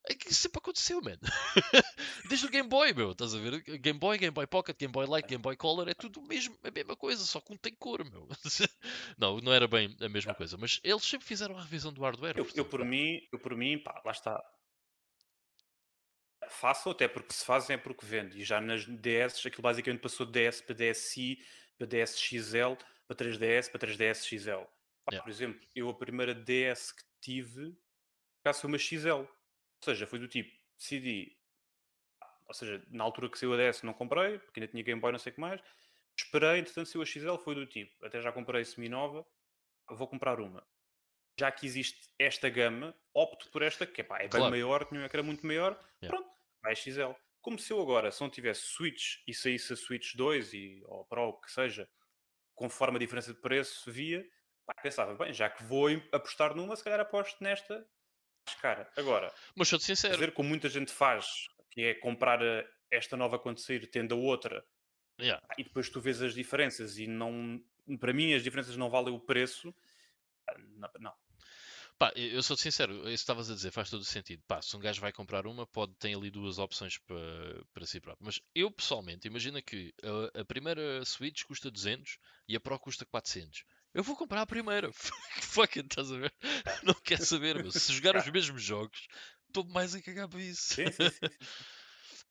É que isso sempre aconteceu, man. [LAUGHS] Desde o Game Boy, meu, estás a ver? Game Boy, Game Boy Pocket, Game Boy Light, Game Boy Color, é tudo mesmo, a mesma coisa, só que um tem cor, meu. [LAUGHS] não, não era bem a mesma coisa, mas eles sempre fizeram a revisão do hardware. Eu, eu por mim, eu por mim, pá, lá está. Faço até porque se fazem é porque vende. E já nas DS, aquilo basicamente passou de DS para DSi, para DS XL, para 3DS, para 3DS XL. Pá, Yeah. Por exemplo, eu a primeira DS que tive, caso foi uma XL. Ou seja, foi do tipo, decidi. Ou seja, na altura que saiu a DS não comprei, porque ainda tinha Game Boy, não sei o que mais. Esperei, entretanto saiu a XL, foi do tipo, até já comprei semi-nova, vou comprar uma já que existe esta gama, opto por esta, que epá, é bem Claro. maior, tinha um ecrã muito maior, Yeah. pronto, vai a XL. Como se eu agora, se não tivesse Switch e saísse a Switch 2 e, ou Pro, o que seja, conforme a diferença de preço via, pá, pensava, bem, já que vou apostar numa, se calhar aposto nesta mais cara. Agora, Mas sou-te sincero, fazer como muita gente faz, que é comprar a- esta nova quando sair, tendo a outra, yeah. e depois tu vês as diferenças e não, para mim as diferenças não valem o preço, não, não. Pá, eu sou-te sincero, isso que estavas a dizer faz todo o sentido. Pá, se um gajo vai comprar uma, pode ter ali duas opções para, para si próprio. Mas eu pessoalmente, imagina que a, a primeira Switch custa 200 e a Pro custa 400. Eu vou comprar a primeira. [LAUGHS] Fuck it, estás a ver? [LAUGHS] Não quero saber, meu. Se jogar os mesmos jogos, estou mais a cagar para isso. Sim, sim, sim. [LAUGHS]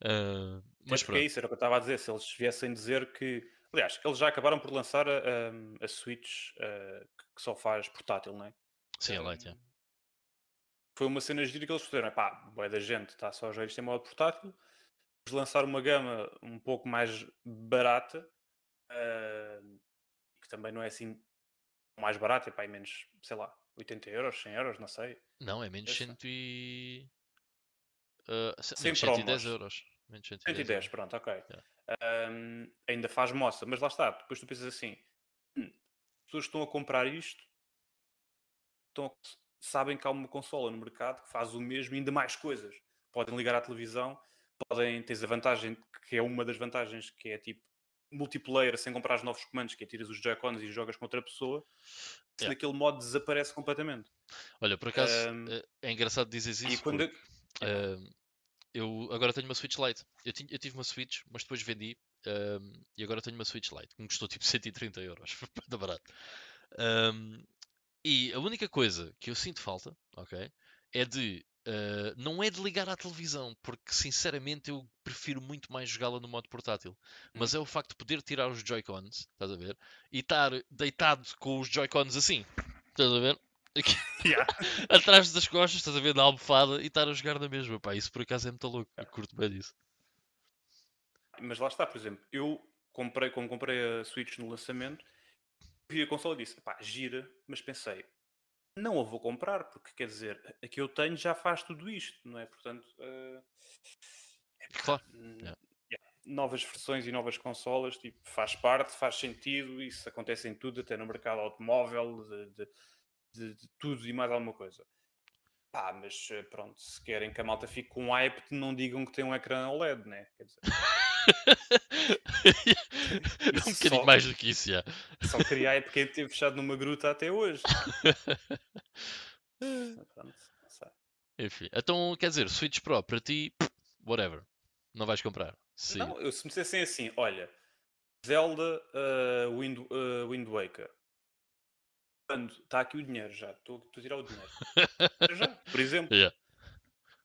Ah, Mas mas porque é isso, era o que eu estava a dizer. Se eles viessem dizer que. Aliás, eles já acabaram por lançar a, a- a Switch ah, que só faz portátil, não é? Sim, a Lite, yeah. Foi uma cena gira que eles fizeram. Pá, boa da gente, está só a jogar isto em modo portátil. Vamos lançar uma gama um pouco mais barata, ah, que também não é assim mais barata, é pá, é menos, sei lá, 80 euros, 100 euros, não sei. Não, é menos Essa. 100 e... Sem menos 110 promos. euros. Menos 110 110, euros. pronto, ok. Yeah. Ahm, ainda faz moça, mas lá está. Depois tu pensas assim: "Hum, as pessoas estão a comprar isto, estão sabem que há uma consola no mercado que faz o mesmo e ainda mais coisas. Podem ligar à televisão, podem ter a vantagem, que é uma das vantagens, que é tipo multiplayer sem comprar os novos comandos, que é tiras os Joy-Cons e jogas com outra pessoa. Se Yeah. naquele modo desaparece completamente. Olha, por acaso, Ahm, eh, é engraçado dizeres e isso quando. porque, ahm, eu agora tenho uma Switch Lite. Eu, tinha- eu tive uma Switch, mas depois vendi ahm, e agora tenho uma Switch Lite que me custou tipo 130 euros. [LAUGHS] Bué barato. Ahm, e a única coisa que eu sinto falta, ok, é de. ah, não é de ligar à televisão, porque sinceramente eu prefiro muito mais jogá-la no modo portátil. Mas é o facto de poder tirar os Joy-Cons, estás a ver? E estar deitado com os Joy-Cons assim, estás a ver? Aqui- [LAUGHS] Yeah. atrás das costas, estás a ver, na almofada e estar a jogar na mesma, pá, isso por acaso é muito louco, eu curto bem disso. Mas lá está, por exemplo, eu comprei, como comprei a Switch no lançamento, vi a consola e disse, pá, gira, mas pensei, não a vou comprar, porque quer dizer, a que eu tenho já faz tudo isto, não é? Portanto, eh, Claro, Yeah. yeah, novas versões e novas consolas, tipo, faz parte, faz sentido, isso acontece em tudo, até no mercado automóvel, de, de- de- de tudo e mais alguma coisa. Pá, mas eh, pronto, se querem que a malta fique com hype, não digam que tem um ecrã OLED, né? Quer dizer, é um bocadinho só- mais do que isso, já. Só queria hype quem teve fechado numa gruta até hoje. [LAUGHS] Não. Enfim, então quer dizer, Switch Pro para ti, whatever, não vais comprar. Sim. Não, eu, se me dissessem assim, olha, Zelda uh, Wind, uh, Wind Waker, está aqui o dinheiro já, estou a tirar o dinheiro. Já, por [LAUGHS] exemplo. Yeah.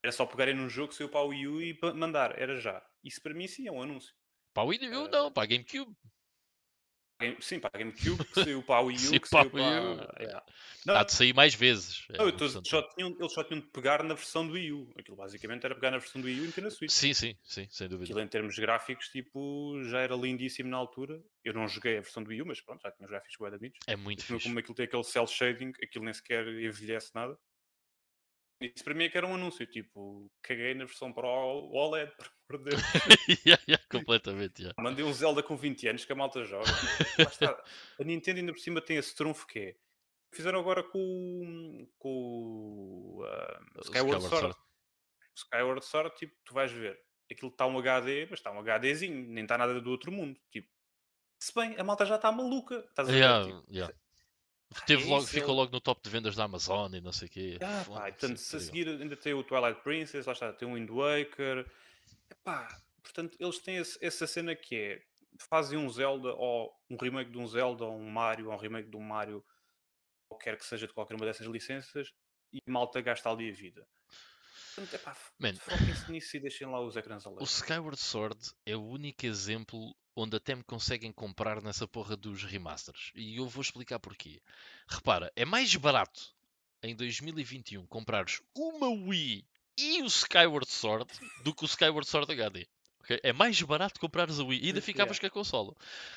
Era só pegarem num jogo, saiu para o Wii U e mandar, era já. Isso para mim sim é um anúncio. Para o Wii U, Eh, não, para a GameCube. Game- Sim, para a GameCube, que [LAUGHS] saiu para a Wii U, Sim, que para saiu a Wii U. para... Yeah. Não, Há de sair mais vezes. É não, de só tinham, eles só tinham de pegar na versão do Wii U. Aquilo basicamente era pegar na versão do Wii U e meter na Switch. Sim, sim, sim, sem dúvida. Aquilo em termos gráficos, tipo, já era lindíssimo na altura. Eu não joguei a versão do Wii U, mas pronto, já tinha os gráficos da bonitos. É muito Como, fixe. como aquilo tem aquele cel shading, aquilo nem sequer envelhece nada. Isso para mim é que era um anúncio, tipo, caguei na versão para o OLED, [LAUGHS] por amor de Deus. Yeah, yeah, completamente, yeah. Mandei um Zelda com 20 anos que a malta joga. [LAUGHS] Está. A Nintendo ainda por cima tem esse trunfo que é. Fizeram agora com, o- com O Skyward, Skyward Sword. Sword. O Skyward Sword, tipo, tu vais ver. Aquilo está um HD, mas está um HDzinho, nem está nada do outro mundo. Tipo, se bem, a malta já está maluca. Estás a ver? Yeah, Tipo, yeah. Teve logo, ficou logo no top de vendas da Amazon e não sei o quê. Ah, pá, portanto, se a seguir ainda tem o Twilight Princess, lá está, tem o Wind Waker. Epá, portanto, eles têm esse- essa cena que é fazem um Zelda ou um remake de um Zelda ou um Mario ou um remake de um Mario, qualquer que seja de qualquer uma dessas licenças, e malta gasta ali a vida. Portanto, epá, foquem-se nisso e deixem lá os ecrãs O alegres. Skyward Sword é o único exemplo onde até me conseguem comprar nessa porra dos remasters. E eu vou explicar porquê. Repara, é mais barato em 2021 comprares uma Wii e o Skyward Sword do que o Skyward Sword HD. É mais barato comprares a Wii e ainda [LAUGHS] ficavas com a consola.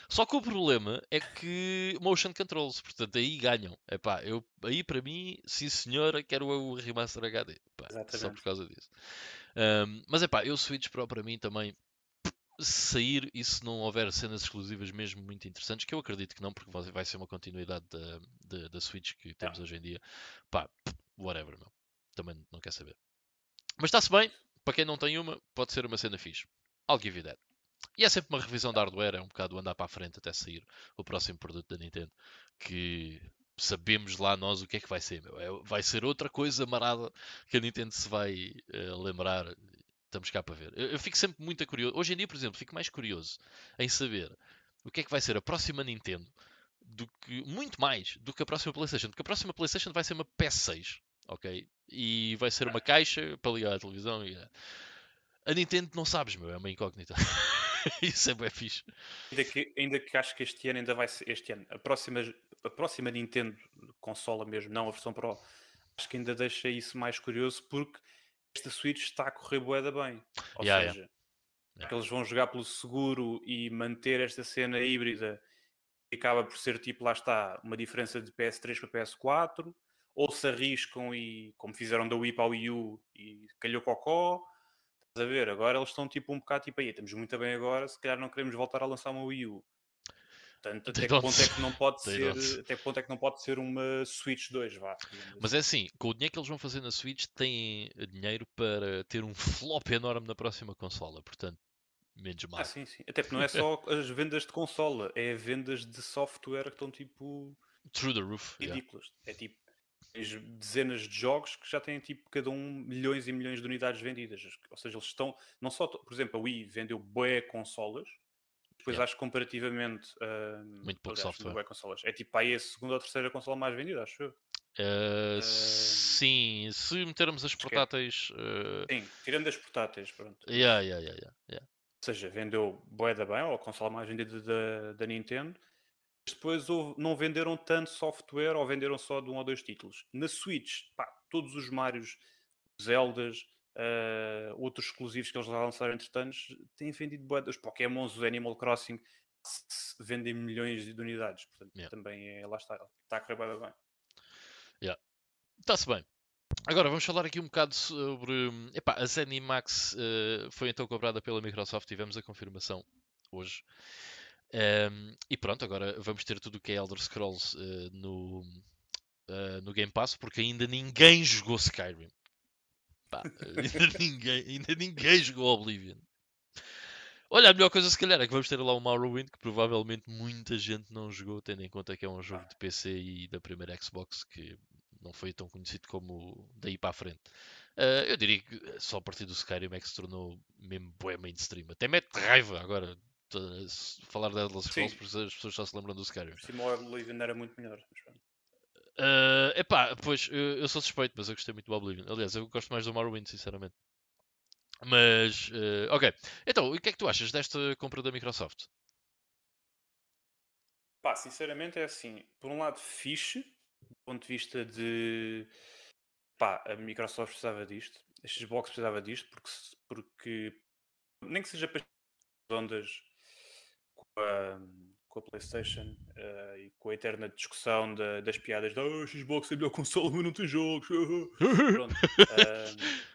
Só que o problema é que motion controls, portanto aí ganham. Epá, eu, aí para mim, sim senhora, quero o remaster HD. Pá, só por causa disso. Ahm, mas é pá, eu Switch Pro para mim também sair e se não houver cenas exclusivas mesmo muito interessantes, que eu acredito que não, porque vai ser uma continuidade da, da, da Switch que temos hoje em dia, pá, whatever, meu. Também não quer saber. Mas está-se bem, para quem não tem uma, pode ser uma cena fixe. I'll give you that. E é sempre uma revisão de hardware, é um bocado andar para a frente até sair o próximo produto da Nintendo, que sabemos lá nós o que é que vai ser, meu. É- vai ser outra coisa marada que a Nintendo se vai eh, lembrar. Estamos cá para ver. Eu, eu fico sempre muito curioso. Hoje em dia, por exemplo, fico mais curioso em saber o que é que vai ser a próxima Nintendo do que muito mais do que a próxima PlayStation, porque a próxima PlayStation vai ser uma PS6, ok? E vai ser uma caixa para ligar à televisão e a Nintendo não sabes, meu, é uma incógnita. [LAUGHS] Isso é bem fixe. Ainda que, ainda que acho que este ano ainda vai ser este ano. A próxima, a próxima Nintendo consola mesmo, não a versão Pro, acho que ainda deixa isso mais curioso porque esta Switch está a correr boeda bem. Ou Yeah, yeah. seja, Yeah. que eles vão jogar pelo seguro e manter esta cena híbrida que acaba por ser tipo, lá está, uma diferença de PS3 para PS4, ou se arriscam e como fizeram da Wii para a Wii U e calhou cocó. Estás a ver? Agora eles estão tipo um bocado tipo aí, estamos muito bem agora, se calhar não queremos voltar a lançar uma Wii U. Portanto, [LAUGHS] até que ponto é que não pode ser, até que ponto é que não pode ser uma Switch 2, vá. Mas é assim, com o dinheiro que eles vão fazer na Switch, têm dinheiro para ter um flop enorme na próxima consola. Portanto, menos mal. Ah, sim, sim. Até porque não é só [LAUGHS] as vendas de consola, é vendas de software que estão tipo Through the roof. yeah. ridículas. É tipo tens dezenas de jogos que já têm tipo cada um milhões e milhões de unidades vendidas. Ou seja, eles estão, não só, por exemplo, a Wii vendeu bué consolas, depois Yeah. acho que comparativamente ah, Muito pouco aliás, software. consolas. É tipo aí a segunda ou terceira consola mais vendida, acho eu. Uh, Eh, sim, se metermos as é- portáteis. uh, Sim, tirando as portáteis, pronto. yeah, yeah, yeah, yeah, yeah. Ou seja, vendeu bué da bem, ou a consola mais vendida da, da Nintendo. Mas depois houve- não venderam tanto software ou venderam só de um ou dois títulos. Na Switch, pá, todos os Marios, Zeldas, ah, outros exclusivos que eles já lançaram entretanto, têm vendido bué. Os Pokémons, os Animal Crossing, vendem milhões de unidades. Portanto, Yeah. também é, lá está, está a correr bem. Está-se bem. Agora vamos falar aqui um bocado sobre. Epá, a ZeniMax uh, foi então comprada pela Microsoft, tivemos a confirmação hoje. Um, e pronto, agora vamos ter tudo o que é Elder Scrolls uh, no, uh, no Game Pass, porque ainda ninguém jogou Skyrim. Pá, ainda, [LAUGHS] ninguém, ainda ninguém jogou Oblivion. Olha, a melhor coisa se calhar é que vamos ter lá o Morrowind, que provavelmente muita gente não jogou, tendo em conta que é um jogo de PC e da primeira Xbox, que não foi tão conhecido como daí para a frente. Ah, eu diria que só a partir do Skyrim é que se tornou mesmo bué mainstream. Até mete raiva agora falar de Elder Scrolls, Sim. porque as pessoas só se lembram do Skyrim. Por cima o Oblivion era muito melhor. Uh, epá, pois, eu, eu, sou suspeito, mas eu gostei muito do Oblivion. Aliás, eu gosto mais do Morrowind, sinceramente. Mas, uh, ok. Então, o que é que tu achas desta compra da Microsoft? Pá, sinceramente é assim. Por um lado, fixe, do ponto de vista de... Pá, a Microsoft precisava disto. A Xbox precisava disto, porque, porque nem que seja para ondas com a com a PlayStation uh, e com a eterna discussão da, das piadas da oh, Xbox é melhor console, mas não tem jogos. [LAUGHS] Pronto. Uh,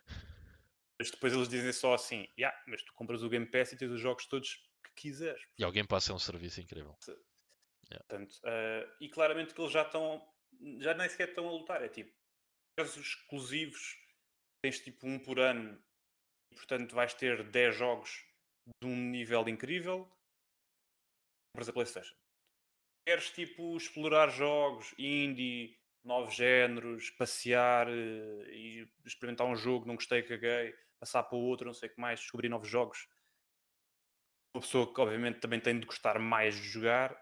mas depois eles dizem só assim: yeah, mas tu compras o Game Pass e tens os jogos todos que quiseres. E alguém passa um serviço incrível. Yeah. Portanto, uh, e claramente que eles já estão, já nem sequer estão a lutar. É tipo, os exclusivos tens tipo um por ano e portanto vais ter 10 jogos de um nível incrível compras a PlayStation. Queres tipo explorar jogos, indie, novos géneros, passear uh, e experimentar um jogo, não gostei, caguei, passar para outro, não sei o que mais, descobrir novos jogos. Uma pessoa que obviamente também tem de gostar mais de jogar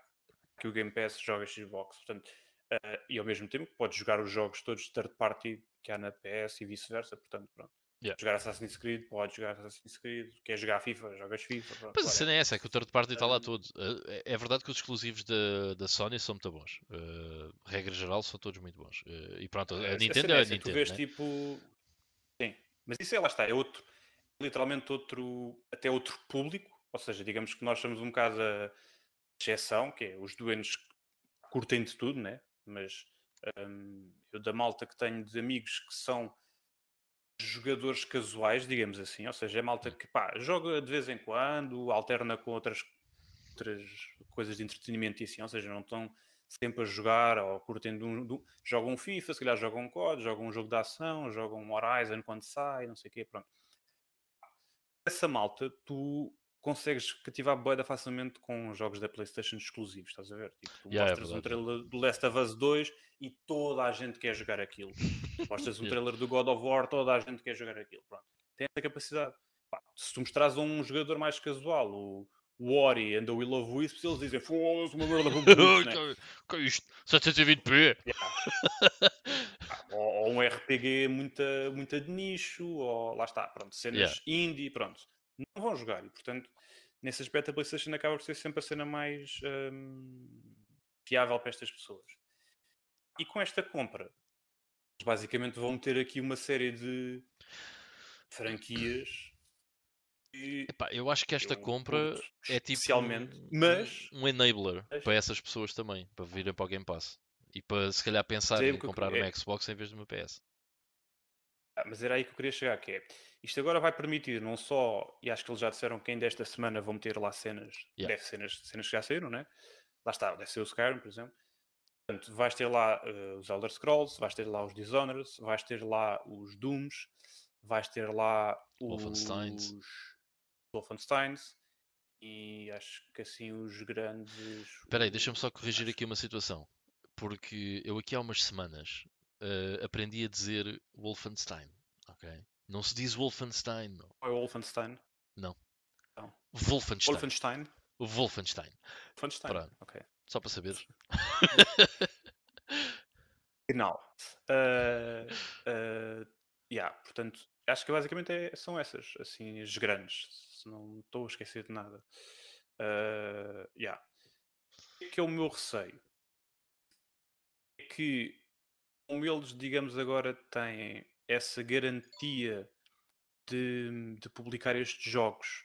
que o Game Pass joga Xbox. Portanto, uh, e ao mesmo tempo pode jogar os jogos todos de third party que há na PS e vice-versa. Portanto, pronto. Yeah. Jogar Assassin's Creed, pode jogar Assassin's Creed. Quer jogar FIFA, jogas FIFA. Pronto, mas a cena é essa, é que o third party está lá todo. Eh, é verdade que os exclusivos da, da Sony são muito bons. Uh, regra geral, são todos muito bons. Uh, e pronto, a, a Nintendo é a Nintendo. Tu vês né? tipo. Sim, mas isso é lá está, é outro. Literalmente outro. Até outro público. Ou seja, digamos que nós somos um bocado a exceção, que é os doentes curtem de tudo, né? Mas um, eu da malta que tenho de amigos que são jogadores casuais, digamos assim, ou seja, é malta que pá, joga de vez em quando, alterna com outras, outras coisas de entretenimento e assim, ou seja, não estão sempre a jogar ou curtindo um, jogam um FIFA, se calhar jogam um COD, jogam um jogo de ação, jogam um Horizon quando sai, não sei o quê, pronto. Essa malta, tu consegues cativar boeda facilmente com jogos da PlayStation exclusivos, estás a ver? Tipo, tu yeah, é mostras é um trailer do Last of Us 2 e toda a gente quer jogar aquilo. [LAUGHS] Mostras um trailer do God of War, toda a gente quer jogar aquilo. Pronto. Tem essa capacidade. Pá, se tu mostras a um jogador mais casual, o, o Ori and the Will of Wisps, eles dizem foda-se uma merda [LAUGHS] né? que é isto? 720p? Yeah. ou, ou, um RPG muito, muito de nicho, ou lá está, pronto, cenas yeah. indie, pronto não vão jogar. E, portanto, nesse aspecto, a PlayStation acaba por ser sempre a cena mais hum, fiável para estas pessoas. E com esta compra, basicamente vão ter aqui uma série de franquias. Epá, eu acho que esta compra é tipo um, mas, um enabler mas... para essas pessoas também, para virem para o Game Pass e para se calhar pensar em comprar é... uma Xbox em vez de uma PS. Ah, mas era aí que eu queria chegar, que é isto agora vai permitir não só, e acho que eles já disseram que ainda esta semana vão ter lá cenas, yeah. deve cenas, cenas que já saíram, né? Lá está, deve ser o Skyrim, por exemplo. Portanto, vais ter lá uh, os Elder Scrolls, vais ter lá os Dishonored, vais ter lá os Dooms, vais ter lá os Wolfensteins, Wolfensteins e acho que assim os grandes. Espera aí, deixa-me só corrigir aqui uma situação. Porque eu aqui há umas semanas uh, aprendi a dizer Wolfenstein. Ok? Não se diz Wolfenstein. Não. É Wolfenstein? Não. não. Wolfenstein. Wolfenstein? Wolfenstein. Wolfenstein. Pronto. Ok. Só para saberes. [LAUGHS] Final. Uh, uh, yeah, portanto, acho que basicamente é, são essas, assim, as grandes. Se não estou a esquecer de nada. Uh, yeah. O que é o meu receio? É que como eles, digamos, agora têm essa garantia de, de publicar estes jogos,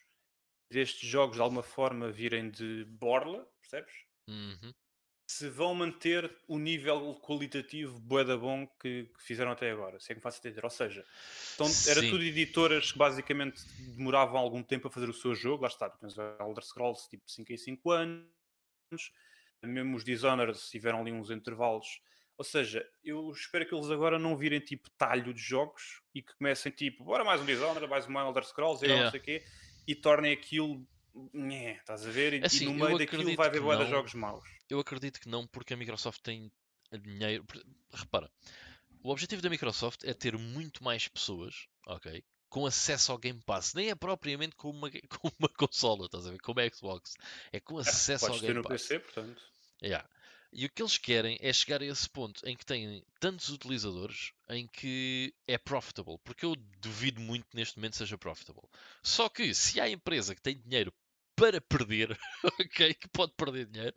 destes jogos de alguma forma virem de borla, percebes? Uhum. Se vão manter o nível qualitativo boeda bom que, que, fizeram até agora, se é que me faço entender. Ou seja, então, era tudo editoras que basicamente demoravam algum tempo a fazer o seu jogo, lá está, tens Elder Scrolls tipo 5 em 5 anos, mesmo os Dishonored tiveram ali uns intervalos ou seja, eu espero que eles agora não virem tipo talho de jogos e que comecem tipo, bora mais um Dishonored, mais um Elder Scrolls, yeah. não sei o quê, e tornem aquilo. Nhé, estás a ver? E, assim, e no meio daquilo vai haver boa jogos maus. Eu acredito que não, porque a Microsoft tem dinheiro. Repara, o objetivo da Microsoft é ter muito mais pessoas, ok? Com acesso ao Game Pass, nem é propriamente com uma, [LAUGHS] com uma consola, estás a ver? Como a Xbox, é com acesso Podes ao Game Pass. Podes ter no PC, portanto. Yeah. E o que eles querem é chegar a esse ponto em que têm tantos utilizadores em que é profitable. Porque eu duvido muito neste momento seja profitable. Só que se há empresa que tem dinheiro para perder, [LAUGHS] ok? Que pode perder dinheiro,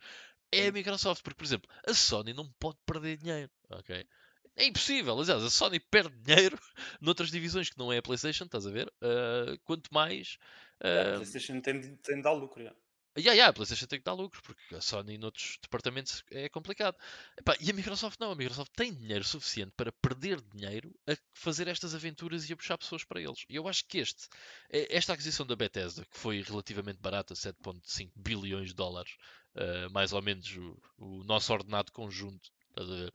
é a Microsoft. Porque, por exemplo, a Sony não pode perder dinheiro, ok? É impossível. Aliás, a Sony perde dinheiro [LAUGHS] noutras divisões que não é a PlayStation, estás a ver? Uh, quanto mais. Uh... A PlayStation tem, tem de dar lucro, já. Yeah, yeah, a PlayStation tem que dar lucro, porque a Sony noutros departamentos é complicado. Epá, e a Microsoft não, a Microsoft tem dinheiro suficiente para perder dinheiro a fazer estas aventuras e a puxar pessoas para eles. E eu acho que este, esta aquisição da Bethesda, que foi relativamente barata, 7.5 bilhões de dólares, uh, mais ou menos o, o, nosso ordenado conjunto. Estás a ver?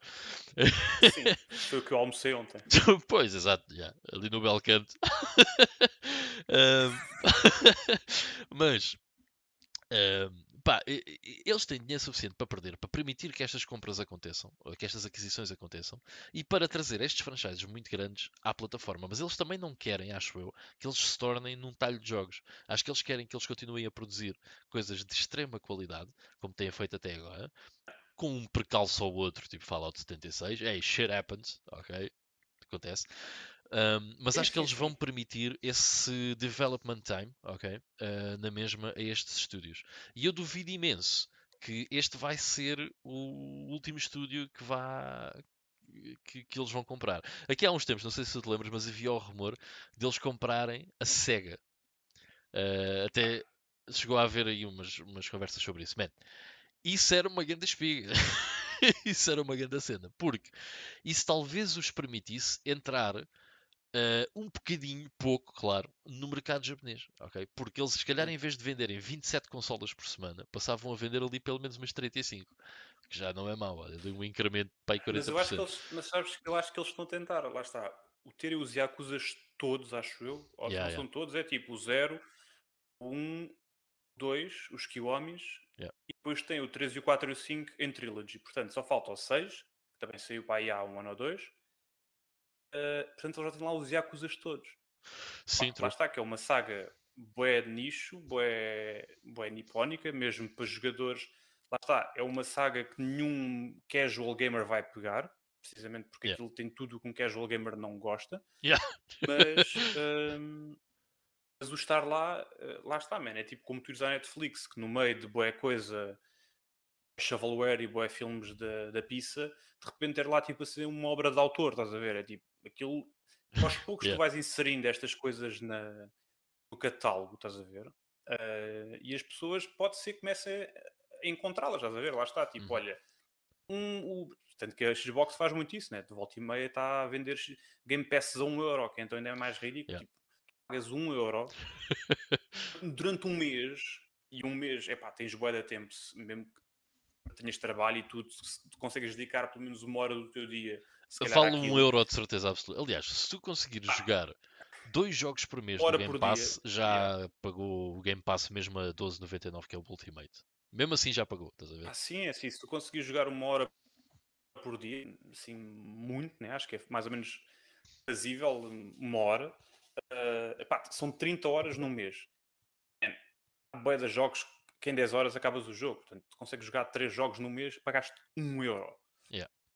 Sim, foi o que eu almocei ontem. [LAUGHS] pois, exato, yeah, ali no Belcanto. [LAUGHS] [LAUGHS] mas Pá, eles têm dinheiro suficiente para perder, para permitir que estas compras aconteçam, que estas aquisições aconteçam, e para trazer estes franchises muito grandes à plataforma. Mas eles também não querem, acho eu, que eles se tornem num talho de jogos. Acho que eles querem que eles continuem a produzir coisas de extrema qualidade, como têm feito até agora, com um percalço ou outro, tipo Fallout 76. Hey, shit happens, ok? Acontece. Um, mas acho que eles vão [LAUGHS] permitir esse development time, ok? Uh, na mesma a estes estúdios. E eu duvido imenso que este vai ser o último estúdio que vá. Que, que, eles vão comprar. Aqui há uns tempos, não sei se tu te lembras, mas havia o rumor deles comprarem a SEGA. Uh, até chegou a haver aí umas, umas conversas sobre isso. Man, isso era uma grande espiga. [LAUGHS] isso era uma grande cena. Porque isso talvez os permitisse entrar Uh, um bocadinho, pouco, claro, no mercado japonês, ok? Porque eles, se calhar, em vez de venderem 27 consolas por semana, passavam a vender ali pelo menos umas 35, que já não é mau, olha, um incremento para aí 40%. Mas, eu acho que eles, mas sabes eu acho que eles estão a tentar, lá está, o terem os Yakuzas todos, acho eu, ou yeah, não yeah. são todos, é tipo o 0, 1, 2, os Kiwamis, yeah. e depois tem o 3 e o 4 e o 5 em Trilogy, portanto só falta o 6, que também saiu para aí há um ano ou dois, Uh, portanto, eles já têm lá os Yakuzas todos. Sim, lá, lá está, que é uma saga boé de nicho, boé, boé nipónica, mesmo para jogadores. Lá está, é uma saga que nenhum casual gamer vai pegar, precisamente porque yeah. aquilo tem tudo que um casual gamer não gosta. Yeah. Mas, [LAUGHS] um, mas o estar lá, eh, lá está, man. É tipo como tu ires à Netflix, que no meio de boé coisa shovelware e boé filmes da, da pizza, de repente ter lá tipo assim uma obra de autor, estás a ver? É tipo, aquilo, aos poucos yeah. tu vais inserindo estas coisas na, no catálogo, estás a ver? Uh, e as pessoas pode ser que comecem a encontrá-las, estás a ver? Lá está, tipo, uhum. olha, um, o, tanto que a Xbox faz muito isso, né? De volta e meia está a vender Game Passes a 1 euro, que então ainda é mais ridículo. Yeah. Tipo, pagas 1 euro [LAUGHS] durante um mês e um mês, é pá, tens boa de tempo, mesmo que tenhas trabalho e tudo, consegues dedicar pelo menos uma hora do teu dia Vale um euro de certeza absoluta. Aliás, se tu conseguires ah. jogar dois jogos por mês Hora no Game Pass, dia. já yeah. pagou o Game Pass mesmo a 12,99, que é o Ultimate. Mesmo assim já pagou, estás a ver? Ah, sim, é assim. Se tu conseguires jogar uma hora por dia, assim, muito, né? acho que é mais ou menos fazível, uma hora. Uh, epá, são 30 horas num mês. Há boia de jogos que em 10 horas acabas o jogo. Portanto, tu consegues jogar 3 jogos no mês, pagaste 1 euro.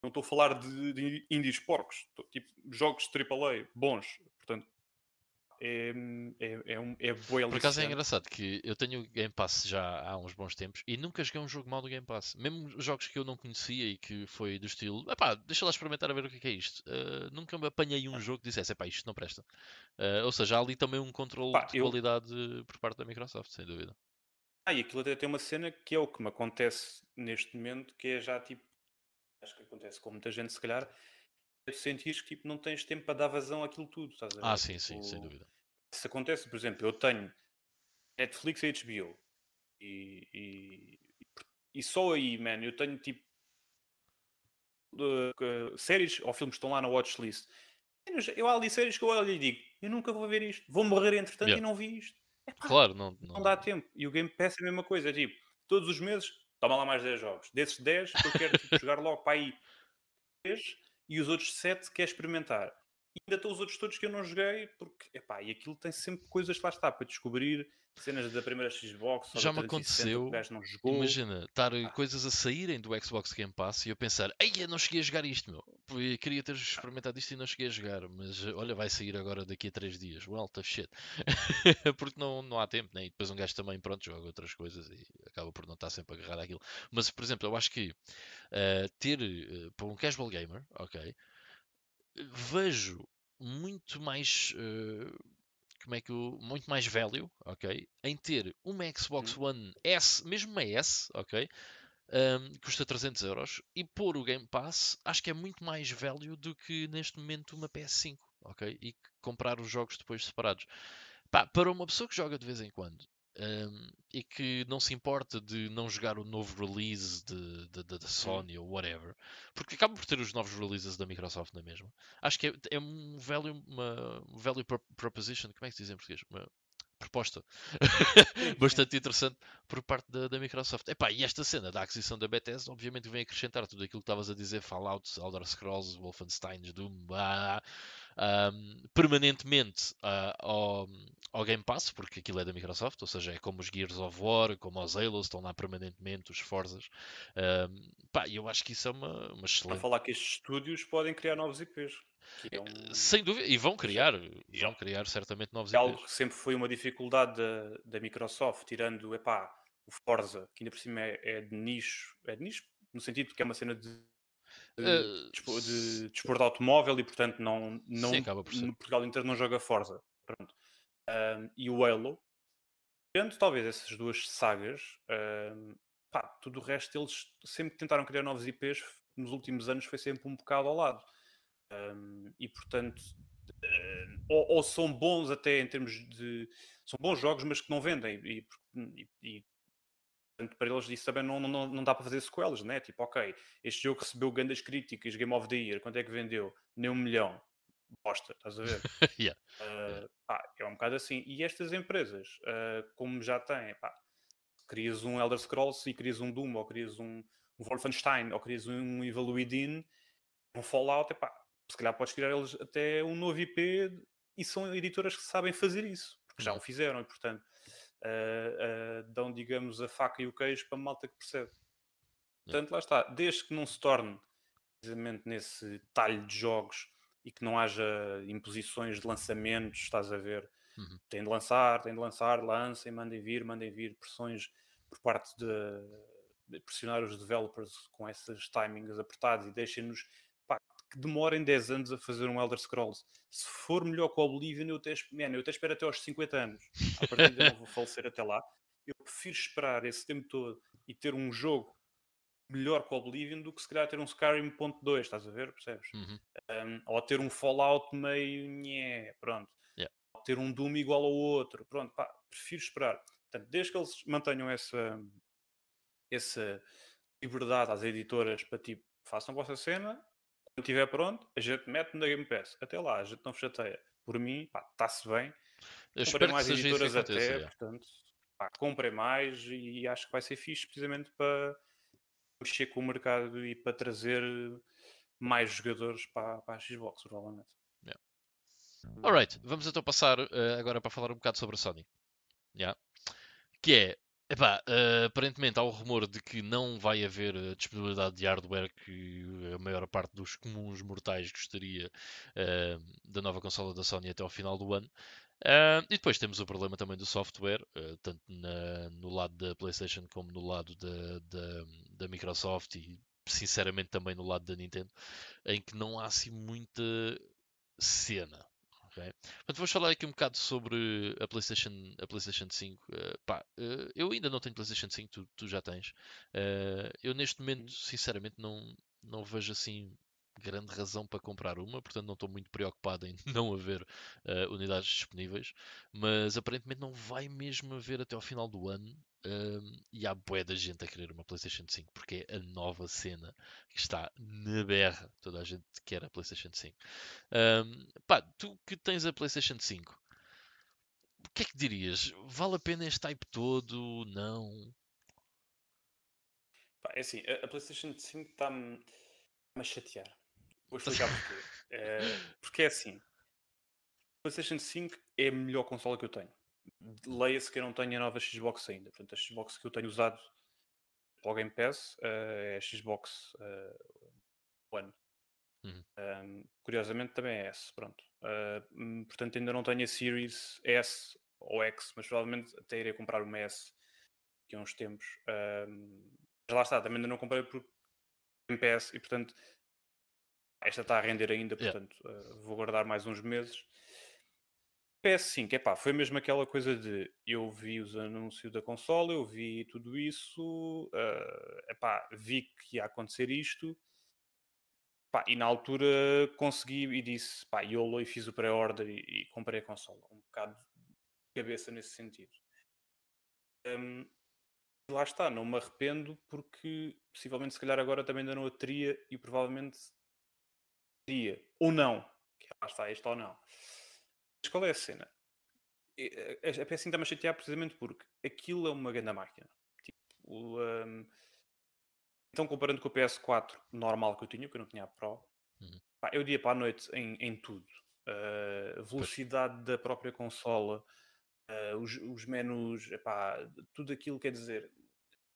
Não estou a falar de, de indies porcos, estou, tipo jogos AAA bons. Portanto, é, é, é, um, é boa Por acaso é engraçado que eu tenho o Game Pass já há uns bons tempos e nunca joguei um jogo mal do Game Pass. Mesmo jogos que eu não conhecia e que foi do estilo, epá, deixa lá experimentar a ver o que é, que é isto. Uh, nunca me apanhei um jogo que dissesse, epá, isto não presta. Uh, ou seja, há ali também um controle Pá, de eu... qualidade por parte da Microsoft, sem dúvida. Ah, e aquilo até tem uma cena que é o que me acontece neste momento, que é já tipo acho que acontece com muita gente, se calhar, é sentir que tipo, não tens tempo para dar vazão àquilo tudo. Estás a ver? Ah, sim, tipo, sim, sem dúvida. Se acontece, por exemplo, eu tenho Netflix e HBO e, e, e só aí, man, eu tenho tipo uh, séries ou filmes que estão lá na watchlist. Eu há ali séries que eu olho e digo, eu nunca vou ver isto, vou morrer entretanto yeah. e não vi isto. Epá, claro, não, não... não dá tempo. E o Game Pass é a mesma coisa, é tipo, todos os meses toma lá mais 10 jogos. Desses 10, eu quero tipo, jogar logo para aí 3 e os outros 7 quer experimentar. E ainda estão os outros todos que eu não joguei, porque, epá, e aquilo tem sempre coisas que lá está para descobrir, cenas da primeira Xbox, Já me aconteceu, imagina, estar Ah. coisas a saírem do Xbox Game Pass e eu pensar, ei, eu não cheguei a jogar isto, meu. Eu queria ter experimentado isto e não cheguei a jogar, mas olha, vai sair agora daqui a 3 dias. Well, tough shit. [LAUGHS] Porque não, não há tempo, né? E depois um gajo também, pronto, joga outras coisas e acaba por não estar sempre agarrado àquilo. Mas, por exemplo, eu acho que eh, ter, eh, para um casual gamer, ok, vejo muito mais. eh, como é que eu. Muito mais value, ok? Em ter uma Xbox One S, mesmo uma S, ok? Um, custa 300 euros e pôr o Game Pass acho que é muito mais value do que neste momento uma PS5, ok? E comprar os jogos depois separados. Pá, para uma pessoa que joga de vez em quando um, e que não se importa de não jogar o novo release da Sony ou whatever, porque acaba por ter os novos releases da Microsoft na mesma. Acho que é, é um value, uma um value pro- proposition, como é que se diz em português? Uma proposta [LAUGHS] bastante interessante por parte da, da Microsoft. Epá, e esta cena da aquisição da Bethesda, obviamente, vem acrescentar tudo aquilo que estavas a dizer: Fallout, Elder Scrolls, Wolfenstein, Doom, ahm, permanentemente ah, ao, ao Game Pass, porque aquilo é da Microsoft, ou seja, é como os Gears of War, como os Halo, estão lá permanentemente, os Forzas. Ahm, pá, eu acho que isso é uma, uma Para excelente. falar que estes estúdios podem criar novos IPs. É, um, Sem dúvida, e vão criar, vão criar certamente novos é algo IPs. que sempre foi uma dificuldade da, da Microsoft, tirando epá, o Forza, que ainda por cima é, é de nicho, é de nicho no sentido que é uma cena de, de, Ah, despo- de desporto de automóvel e portanto não, não Sim, acaba por no Portugal inteiro não joga Forza. Ahm, e o Halo, tirando talvez essas duas sagas, ahm, pá, tudo o resto eles sempre que tentaram criar novos IPs nos últimos anos foi sempre um bocado ao lado. Um, e portanto, eh, ou, ou são bons até em termos de. São bons jogos, mas que não vendem. E, e- e, portanto, para eles isso também não, não, não dá para fazer sequelas, né? Tipo, ok, este jogo recebeu grandes críticas, Game of the Year, quanto é que vendeu? Nem um milhão. Bosta, estás a ver? [LAUGHS] Yeah, Uh, pá, é um bocado assim. E estas empresas, uh, como já têm, pá, crias um Elder Scrolls e crias um Doom, ou crias um, um Wolfenstein, ou crias um Evil Within, um Fallout, epá, se calhar podes criar eles até um novo IP e são editoras que sabem fazer isso, porque já o fizeram e, portanto, uh, dão, digamos, a faca e o queijo para a malta que percebe. Portanto, lá está, desde que não se torne precisamente nesse talho de jogos e que não haja imposições de lançamentos, estás a ver? Uhum. Tem de lançar, tem de lançar, lancem, mandem vir, mandem vir, pressões por parte de, de pressionar os developers com esses timings apertados e deixem-nos que demorem 10 anos a fazer um Elder Scrolls. Se for melhor que o Oblivion, eu até, man, eu até espero até aos 50 anos. A partir de não vou falecer até lá. Eu prefiro esperar esse tempo todo e ter um jogo melhor que o Oblivion do que se calhar ter um Skyrim ponto 2, estás a ver? Percebes? uhum. Um, ou ter um Fallout meio nhé, pronto. Yeah. Ou ter um Doom igual ao outro, pronto, pá, prefiro esperar. Portanto, desde que eles mantenham essa, essa liberdade às editoras para tipo, façam a vossa cena, quando estiver pronto, a gente mete na Game Pass. Até lá, a gente não chateia. Por mim, está-se bem. Eu Comprei mais editoras até, yeah. portanto, pá, comprem mais e acho que vai ser fixe precisamente para mexer com o mercado e para trazer mais jogadores para, para a Xbox, provavelmente. Alright, vamos então passar eh, agora para falar um bocado sobre a Sony. Yeah. Que é, epá, eh, aparentemente há o rumor de que não vai haver a disponibilidade de hardware que a maior parte dos comuns mortais gostaria eh, da nova consola da Sony até ao final do ano. Ah, e depois temos o problema também do software, eh, tanto na- no lado da PlayStation como no lado da, da, da Microsoft e sinceramente também no lado da Nintendo, em que não há assim muita cena. Ok? Portanto, vamos falar aqui um bocado sobre a PlayStation, a PlayStation 5. Eh, pá, eh, eu ainda não tenho PlayStation 5, tu, tu já tens. Eh, eu neste momento, sinceramente, não, não vejo assim grande razão para comprar uma, portanto não estou muito preocupado em [LAUGHS] não haver unidades disponíveis, mas aparentemente não vai mesmo haver até ao final do ano. Ehm, e há bué da gente a querer uma PlayStation 5 porque é a nova cena que está na berra. Toda a gente quer a PlayStation 5. Ahm, pá, tu que tens a PlayStation 5, o que é que dirias? Vale a pena este hype todo? Não? Pá, é assim, a, a PlayStation 5 está-me a chatear. Vou [LAUGHS] explicar porquê. Eh, porque é assim. PlayStation 5 é a melhor consola que eu tenho. Leia-se que eu não tenho a nova Xbox ainda. Portanto, a Xbox que eu tenho usado para o Game Pass uh, é a Xbox uh, One. Uhum. Um, curiosamente também é S, pronto. Uh, portanto, ainda não tenho a Series S ou X, mas provavelmente até irei comprar uma S daqui a uns tempos. mas lá está, também ainda não comprei por Game Pass e portanto esta está a render ainda, portanto yeah. vou guardar mais uns meses PS5, epá, foi mesmo aquela coisa de eu vi os anúncios da consola, eu vi tudo isso, uh, epá, vi que ia acontecer isto, epá, e na altura consegui e disse, pá, YOLO e fiz o pré-order e, e, comprei a consola. Um bocado de cabeça nesse sentido. Um, lá está, não me arrependo porque possivelmente se calhar agora também ainda não a teria e provavelmente teria, ou não, que lá está, este ou não. Mas qual é a cena? A PS5 está-me a chatear precisamente porque aquilo é uma grande máquina. Tipo, um, então, comparando com o PS4 normal que eu tinha, que eu não tinha a Pro, uhum. pá, eu dia para a noite em, em tudo. Uh, velocidade pois. da própria consola, uh, os, os menus, epá, tudo aquilo quer dizer.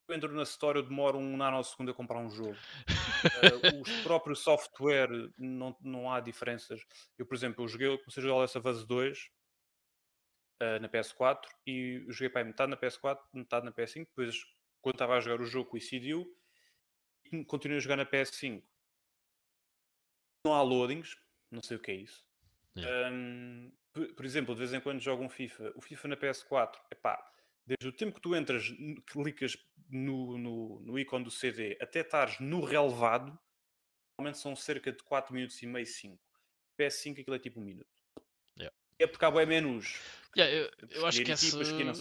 Eu entro na Store, eu demoro um nanosegundo a comprar um jogo. uh, [LAUGHS] os próprios software, não, não há diferenças. Eu, por exemplo, eu joguei, comecei a jogar of Us 2 uh, na PS4 e joguei para metade na PS4, metade na PS5. Depois, quando estava a jogar o jogo, coincidiu e continuei a jogar na PS5. Não há loadings, não sei o que é isso. Yeah. Um, por, por, exemplo, de vez em quando jogo um FIFA. O FIFA na PS4, epá, desde o tempo que tu entras, clicas no, no, no ícone do CD até estares no relevado, normalmente são cerca de 4 minutos e meio, 5. PS5 aquilo é tipo um minuto. Yeah. É porque há bem menus. Yeah, eu, eu acho que essa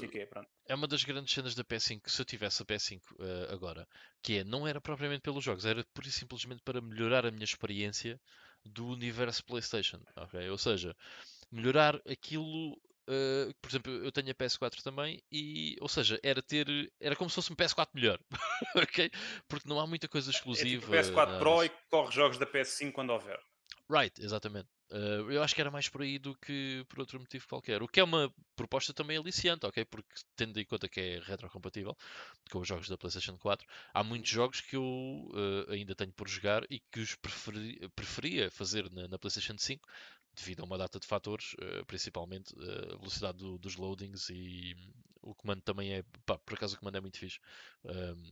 quê, é uma das grandes cenas da PS5. Se eu tivesse a PS5 uh, eh, agora, que é, não era propriamente pelos jogos, era pura e simplesmente para melhorar a minha experiência do universo PlayStation. Okay? Ou seja, melhorar aquilo Uh, por exemplo, eu tenho a PS4 também e, ou seja, era ter, era como se fosse um PS4 melhor, [LAUGHS] ok? Porque não há muita coisa exclusiva. É tipo PS4 Pro e corre jogos da PS5 quando houver. Right, exatamente. Uh, eu acho que era mais por aí do que por outro motivo qualquer. O que é uma proposta também aliciante, ok? Porque tendo em conta que é retrocompatível com os jogos da PlayStation 4, há muitos jogos que eu uh, ainda tenho por jogar e que os preferi preferia fazer na, na PlayStation 5 devido a uma data de fatores, eh, principalmente eh, a velocidade do, dos loadings e o comando também é, pá, por acaso o comando é muito fixe.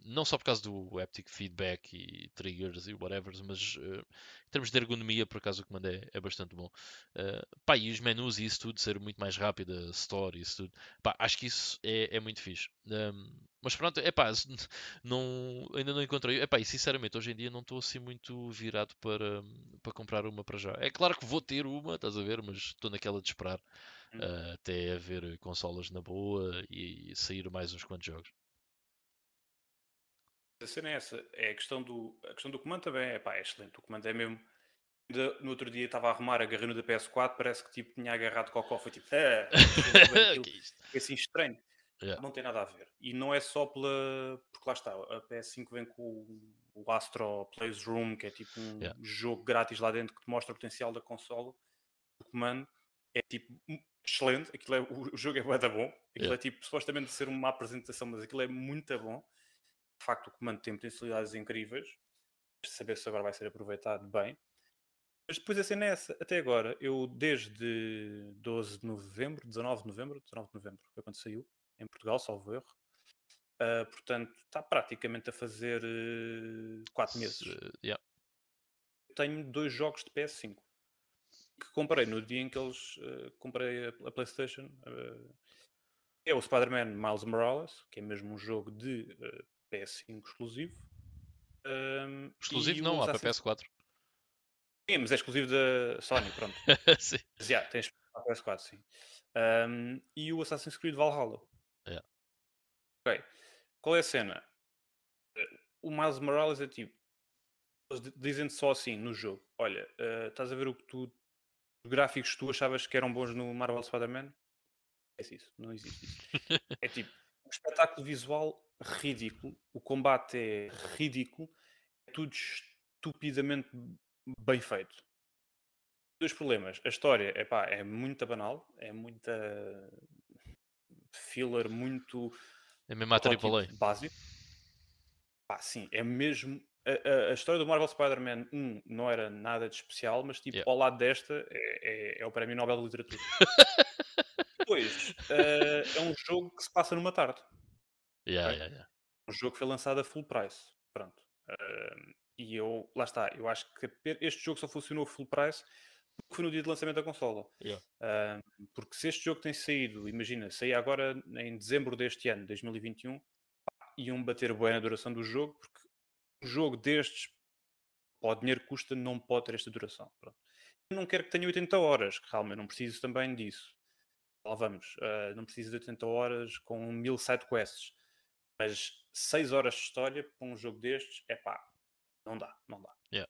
não só por causa do haptic feedback e triggers e whatever, mas uh, em termos de ergonomia, por acaso o comando é, é bastante bom. Uh, pá, e os menus e isso tudo ser muito mais rápido, a story e isso tudo, pá, acho que isso é, é muito fixe. Um, mas pronto, é pá, [LAUGHS] não, ainda não encontrei. É pá, e sinceramente, hoje em dia não estou assim muito virado para, para comprar uma para já. É claro que vou ter uma, estás a ver, mas estou naquela de esperar uh, até haver consolas na boa e sair mais uns quantos jogos. A cena é essa, é a questão do, a questão do comando também é, pá, é excelente. O comando é mesmo. no outro dia estava a arrumar a garrinha da PS4, parece que tipo, tinha agarrado cocó, foi tipo, ah, [LAUGHS] que é assim estranho. Yeah. Não tem nada a ver. E não é só pela. Porque lá está, a PS5 vem com o Astro Plays Room, que é tipo um yeah. jogo grátis lá dentro que te mostra o potencial da consola. O comando é tipo excelente. Aquilo é, o, jogo é muito bom. Aquilo yeah. é tipo, supostamente ser uma apresentação, mas aquilo é muito bom. De facto, o comando tem potencialidades incríveis. Saber se agora vai ser aproveitado bem. Mas depois a cena é essa. Até agora, eu desde 12 de novembro, 19 de novembro, 19 de novembro foi quando saiu, em Portugal, salvo erro. Uh, portanto, está praticamente a fazer 4 uh, meses. Uh, yeah. Tenho dois jogos de PS5 que comprei no dia em que eles uh, comprei a, a PlayStation. Uh, é o Spider-Man Miles Morales, que é mesmo um jogo de uh, PS5 exclusivo. Um, exclusivo não, há para PS4. Sim, mas é exclusivo da Sony, pronto. [LAUGHS] sim. Mas, yeah, tens para PS4, sim. Um, e o Assassin's Creed Valhalla. Yeah. Ok. Qual é a cena? O Miles Morales é tipo. Dizem só assim no jogo: Olha, uh, estás a ver o que tu gráficos que tu achavas que eram bons no Marvel Spider-Man? É isso, não existe isso. [LAUGHS] é tipo, um espetáculo visual ridículo, o combate é ridículo, é tudo estupidamente bem feito. Dois problemas. A história epá, é muito banal, é muita filler, muito É mesmo a AAA. básico. Pá, sim, é mesmo. A, a- a história do Marvel Spider-Man 1 não era nada de especial, mas tipo, Yeah. ao lado desta é, é- é o Prémio Nobel de Literatura. Depois, [LAUGHS] eh, é um jogo que se passa numa tarde. Yeah, Ok. yeah, um jogo que foi lançado a full price. Pronto. Ahm, e eu, lá está, eu acho que este jogo só funcionou a full price porque foi no dia de lançamento da consola. Ahm, porque se este jogo tem saído, imagina, saía agora em dezembro deste ano, 2021, pá, iam bater boa na duração do jogo, jogo destes, para o dinheiro que custa, não pode ter esta duração. Pronto. Eu não quero que tenha 80 horas, que realmente não preciso também disso. Lá vamos, ah, não preciso de 80 horas com mil side quests. Mas 6 horas de história para um jogo destes, é pá, não dá, não dá. Yeah.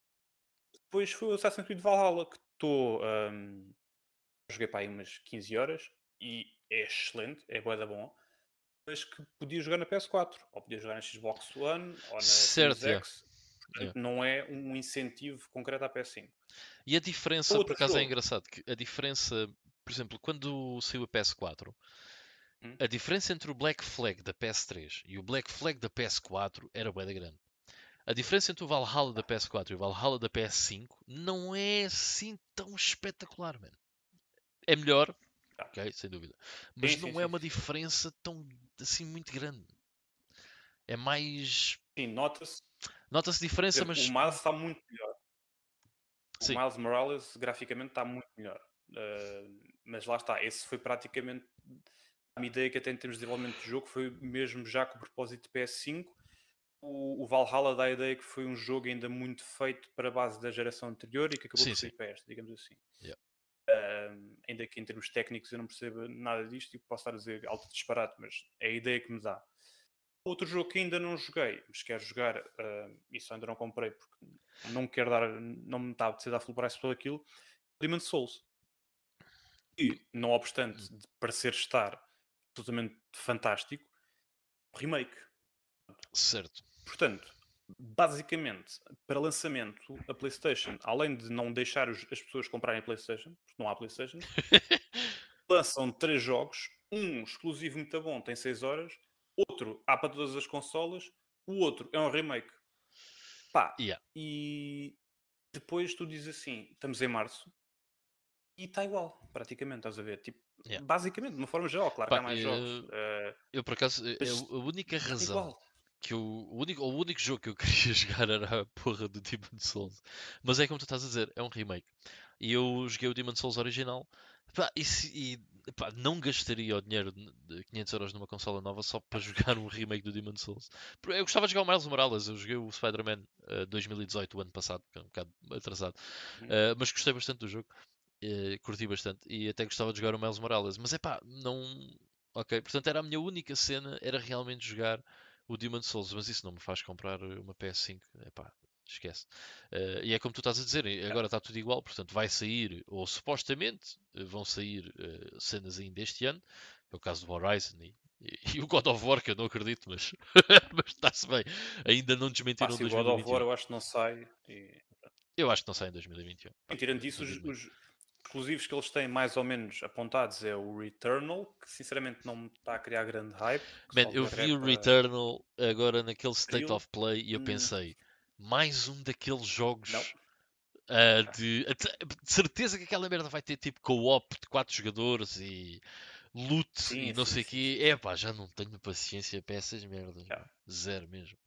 Depois foi o Assassin's Creed Valhalla, que estou. Um, joguei para aí umas 15 horas e é excelente, é boa da bom. Mas que podia jogar na PS4, ou podia jogar na Xbox One, ou na Certo, Series. Portanto, não é um incentivo concreto à PS5. E a diferença, Outro por acaso, é jogo. engraçado. Que a diferença, por exemplo, quando saiu a PS4, Hum. a diferença entre o Black Flag da PS3 e o Black Flag da PS4 era bem grande. A diferença entre o Valhalla da PS4 e o Valhalla da PS5 não é assim tão espetacular, mano. É melhor, Ah. ok, sem dúvida. Mas Sim, não sim, é sim, uma diferença tão assim muito grande. É mais. Sim, nota-se. Nota-se diferença, mas. O Miles está muito melhor. Sim. O Miles Morales, graficamente, está muito melhor. Uh, mas lá está, esse foi praticamente a minha ideia que até em termos de desenvolvimento de jogo foi mesmo já com o propósito de PS5. O, o Valhalla dá a ideia que foi um jogo ainda muito feito para a base da geração anterior e que acabou Sim, por sim. para esta, digamos assim. Yeah. Uh, ainda que em termos técnicos eu não percebo nada disto e posso estar a dizer alto disparate, mas é a ideia que me dá. Outro jogo que ainda não joguei, mas quero jogar, uh, isso ainda não comprei porque não quero dar, não me está a dar full price por aquilo, Demon's Souls. E, não obstante de parecer estar absolutamente fantástico, remake. Certo. Portanto, basicamente, para lançamento, a PlayStation, além de não deixar os- as pessoas comprarem a PlayStation, porque não há PlayStation, [LAUGHS] lançam três jogos, um exclusivo muito bom, tem 6 horas, outro há para todas as consolas, o outro é um remake. Pá, Yeah. e depois tu dizes assim, estamos em março, e está igual, praticamente, estás a ver? Tipo, Yeah. basicamente, de uma forma geral, claro Pá, que há mais eh, jogos. eh, Eu, por acaso, é- é a única está razão igual. Que o, único, o único jogo que eu [LAUGHS] queria jogar era a porra do Demon Souls. Mas é como tu estás a dizer, é um remake. E eu joguei o Demon Souls original. Pá, e e, pá, não gastaria o dinheiro de 500 euros numa consola nova só para [LAUGHS] jogar um remake do Demon Souls. Porque Eu gostava de jogar o Miles Morales. Eu joguei o Spider-Man eh, 2018, o ano passado, que é um bocado atrasado. Eh, mas gostei bastante do jogo. Eh, curti bastante. E até gostava de jogar o Miles Morales. Mas é pá, não. Ok, portanto era a minha única cena, era realmente jogar o Demon Souls, mas isso não me faz comprar uma PS5. Epá, esquece. Eh, e é como tu estás a dizer, e agora está tudo igual, portanto vai sair, ou supostamente eh, vão sair eh, cenas ainda este ano, é o caso do Horizon e, e- e o God of War, que eu não acredito, mas, [LAUGHS] mas está-se bem. Ainda não desmentiram se o God of War 2021. eu acho que não sai. e- Eu acho que não sai em 2021. Bem, Tirando os, Infelizmente. os exclusivos que eles têm mais ou menos apontados é o Returnal, que sinceramente não está a criar grande hype. Man, eu vi o para- Returnal agora naquele State of Play e eu hum. pensei, mais um daqueles jogos ah, de, de certeza que aquela merda vai ter tipo co-op de 4 jogadores e loot Sim, e não sim, sei o quê. É pá, já não tenho paciência para essas merdas. Já. Zero mesmo.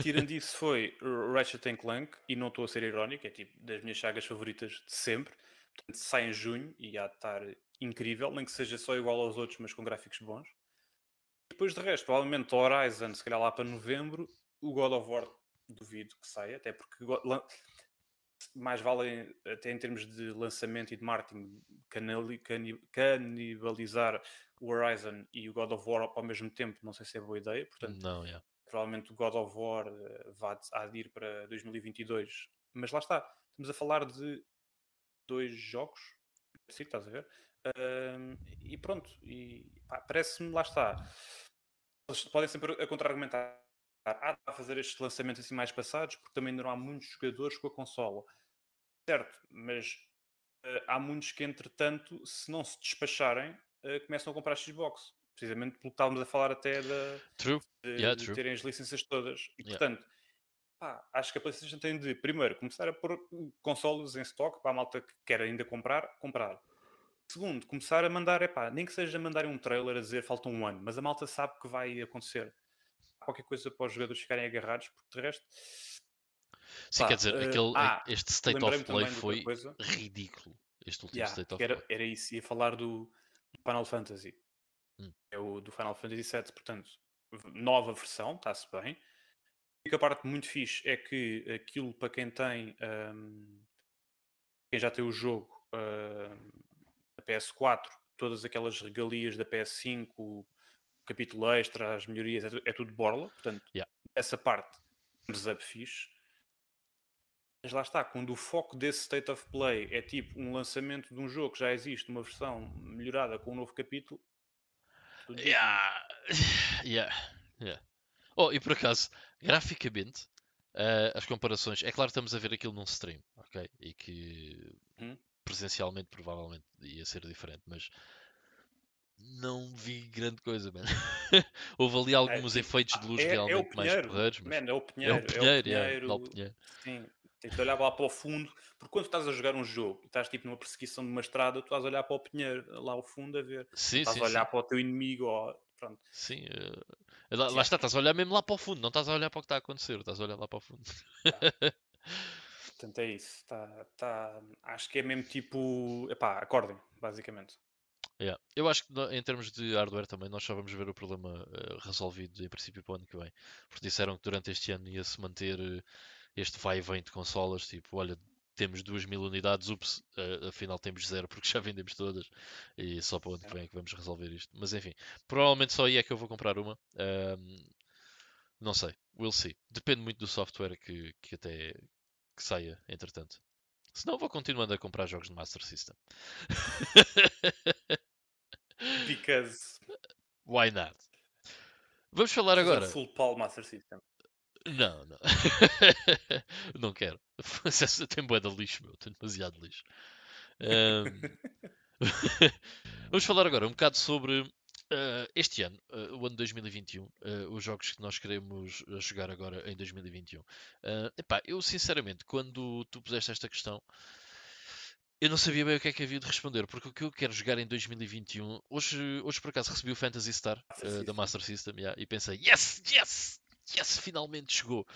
Tirando [LAUGHS] isso foi Ratchet and Clank, e não estou a ser irónico, é tipo das minhas sagas favoritas de sempre. Portanto, sai em junho e há de estar incrível, nem que seja só igual aos outros, mas com gráficos bons. Depois de resto, provavelmente o Horizon, se calhar lá para novembro, o God of War duvido que saia, até porque mais vale, até em termos de lançamento e de marketing, canibalizar o Horizon e o God of War ao mesmo tempo, não sei se é boa ideia, portanto Não, yeah. provavelmente o God of War eh, vá há de ir para 2022, mas lá está, estamos a falar de dois jogos, sim, estás a ver? Ahm, e pronto, e parece-me, lá está. Eles podem sempre a contra-argumentar. Ah, a fazer estes lançamentos assim mais passados, porque também não há muitos jogadores com a consola. Certo, mas uh, há muitos que, entretanto, se não se despacharem, uh, começam a comprar Xbox. Precisamente pelo que estávamos a falar até de, True. de, Yeah, de terem as licenças todas. E, Yeah. portanto, pá, acho que a PlayStation tem de, primeiro, começar a pôr consoles em stock para a malta que quer ainda comprar, comprar. Segundo, começar a mandar, epá, nem que seja mandar um trailer a dizer falta um ano, mas a malta sabe que vai acontecer. Qualquer coisa para os jogadores ficarem agarrados, porque de resto. Sim, Pá, quer dizer, eh, aquele, ah, este State of Play foi ridículo. Este último Yeah, State of era, Play. era isso, ia falar do, do Final Fantasy. Hum. É o do Final Fantasy VII, portanto, nova versão, está-se bem. E a parte muito fixe é que aquilo para quem tem, hum, quem já tem o jogo hum, da PS4, todas aquelas regalias da PS5, o capítulo extra, as melhorias, é, é tudo borla, portanto, Yeah. essa parte, thumbs up fixe. Mas lá está, quando o foco desse State of Play é tipo um lançamento de um jogo que já existe, uma versão melhorada com um novo capítulo. [SIGHS] Yeah. Yeah. Yeah. Oh, e por acaso, graficamente, eh, as comparações. É claro que estamos a ver aquilo num stream, ok? E que Uhum. presencialmente provavelmente ia ser diferente, mas não vi grande coisa, man. [LAUGHS] Houve ali alguns tipo, efeitos de luz é, é o realmente mais Pinheiro, porreiros, mas man, é o é Pinheiro, o Pinheiro, lá o Pinheiro, Pinheiro. Sim, tens de olhar lá para o fundo, porque quando estás a jogar um jogo e estás tipo numa perseguição de uma estrada, tu estás a olhar para o Pinheiro, lá ao fundo a ver. Sim, Estás sim, a olhar sim. para o teu inimigo, ou, pronto. Sim, eh, lá, lá está, estás a olhar mesmo lá para o fundo, não estás a olhar para o que está a acontecer, estás a olhar lá para o fundo. Portanto, é isso. Tá, tá, acho que é mesmo tipo. Epá, acordem, basicamente. Yeah. Eu acho que em termos de hardware também nós só vamos ver o problema eh, resolvido em princípio para o ano que vem. Porque disseram que durante este ano ia-se manter eh, este vai e vem de consolas, tipo, olha, temos 2 mil unidades, ups, eh, afinal temos zero porque já vendemos todas e só para o ano que vem é que vamos resolver isto. Mas enfim, provavelmente só aí é que eu vou comprar uma. Ahm, não sei, we'll see. Depende muito do software que, que até que saia, entretanto. Senão vou continuando a comprar jogos de Master System. Because. [LAUGHS] Why not? Vamos falar agora. Full Pal Master System. Não, não. [LAUGHS] não quero. [LAUGHS] Tem bué de lixo, meu. Tem demasiado lixo. Ahm, [LAUGHS] Vamos falar agora um bocado sobre ah, este ano, ah, o ano 2021, ah, os jogos que nós queremos jogar agora em 2021. Ah, epá, eu sinceramente, quando tu puseste esta questão, eu não sabia bem o que é que havia de responder, porque o que eu quero jogar em 2021, hoje, hoje por acaso recebi o Phantasy Star da. Master System yeah, e pensei, yes, yes, yes, finalmente chegou.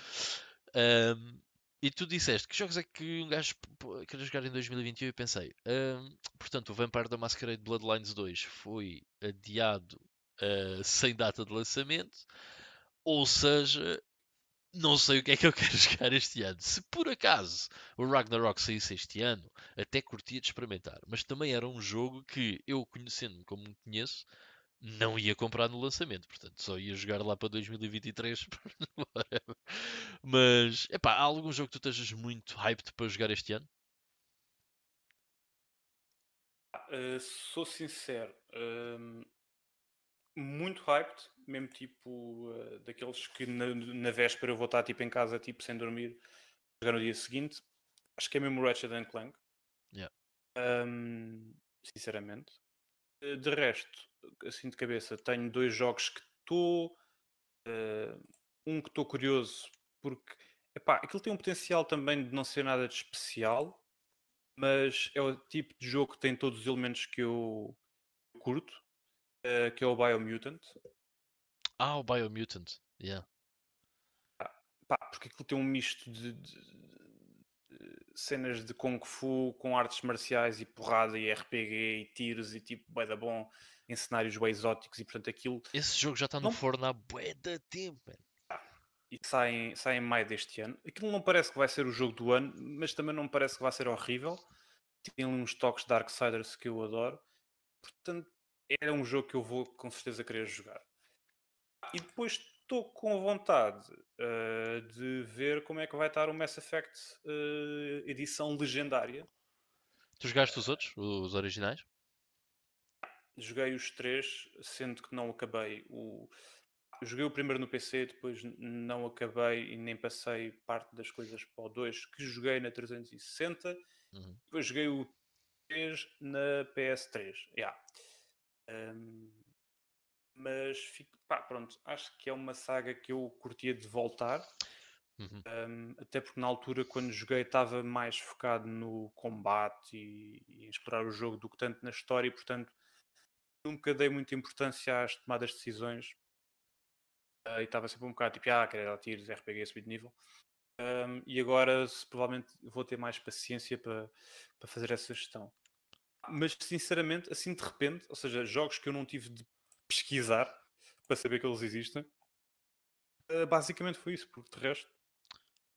Ahm, e tu disseste que jogos é que um gajo p- p- quer jogar em 2021 e pensei, ahm, portanto, o Vampire da Masquerade Bloodlines 2 foi adiado ah, sem data de lançamento, ou seja, não sei o que é que eu [LAUGHS] quero jogar este ano. Se por acaso o Ragnarok saísse este ano, até curtia de experimentar, mas também era um jogo que eu, conhecendo-me como me conheço, não ia comprar no lançamento, portanto só ia jogar lá para 2023. [LAUGHS] whatever. Mas, epá, há algum jogo que tu estejas muito hyped para jogar este ano? Uh, sou sincero, um, muito hyped, mesmo tipo uh, daqueles que na, na véspera eu vou estar tipo em casa tipo sem dormir, jogar no dia seguinte. Acho que é mesmo Ratchet and Clank. Yeah. Um, sinceramente. Uh, de resto, assim de cabeça, tenho dois jogos que estou. uh, um que estou curioso porque epá, aquilo tem um potencial também de não ser nada de especial, mas é o tipo de jogo que tem todos os elementos que eu curto, eh, que é o Biomutant. Ah, o Biomutant. Yeah. Pá, porque aquilo tem um misto de, de- de cenas de Kung Fu com artes marciais e porrada e RPG e tiros e tipo, da bom em cenários bem exóticos e portanto aquilo Esse jogo já está no Não- forno há bué de tempo. man. e sai, em- sai em maio deste ano. Aquilo não parece que vai ser o jogo do ano, mas também não parece que vai ser horrível. Tem uns toques Darksiders que eu adoro. Portanto, é um jogo que eu vou com certeza querer jogar. E depois estou com vontade eh, de ver como é que vai estar o Mass Effect eh, edição legendária. Tu jogaste os outros, os originais? Joguei os três, sendo que não acabei o. joguei o primeiro no PC, depois não acabei e nem passei parte das coisas para o 2 que joguei na 360. Uhum. Depois joguei o 3 na PS3. Yeah. Um, mas fico, pá, pronto, acho que é uma saga que eu curtia de voltar. Uhum. Um, até porque na altura, quando joguei, estava mais focado no combate e, e, em explorar o jogo do que tanto na história, e portanto nunca dei muita importância às tomadas de decisões. Uh, e estava sempre um bocado tipo, ah, querer dar tiros, RPG, subir de nível. Um, e agora provavelmente vou ter mais paciência para, para fazer essa gestão. Mas sinceramente, assim de repente, ou seja, jogos que eu não tive de pesquisar para saber que eles existem, uh, basicamente foi isso, porque de resto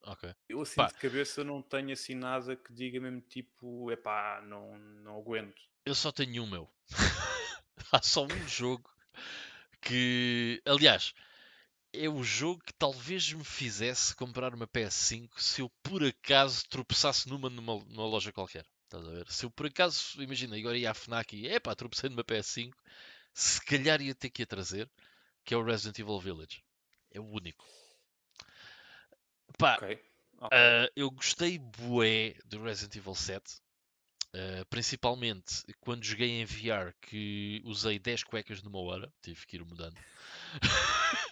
Ok. Eu assim Pá. de cabeça não tenho assim nada que diga mesmo tipo, epá, não, não aguento. Eu só tenho um meu. [LAUGHS] [LAUGHS] Há só um jogo que. Aliás, é o jogo que talvez me fizesse comprar uma PS5 se eu por acaso tropeçasse numa numa, numa loja qualquer. Estás a ver? Se eu por acaso, imagina, agora ia à FNAC e epá, tropecei numa PS5, se calhar ia ter que a trazer, que é o Resident Evil Village. É o único. Pá, okay. Okay. Uh, eu gostei bué do Resident Evil 7. Uh, principalmente quando joguei em VR que usei 10 cuecas numa hora, tive que ir mudando. [LAUGHS]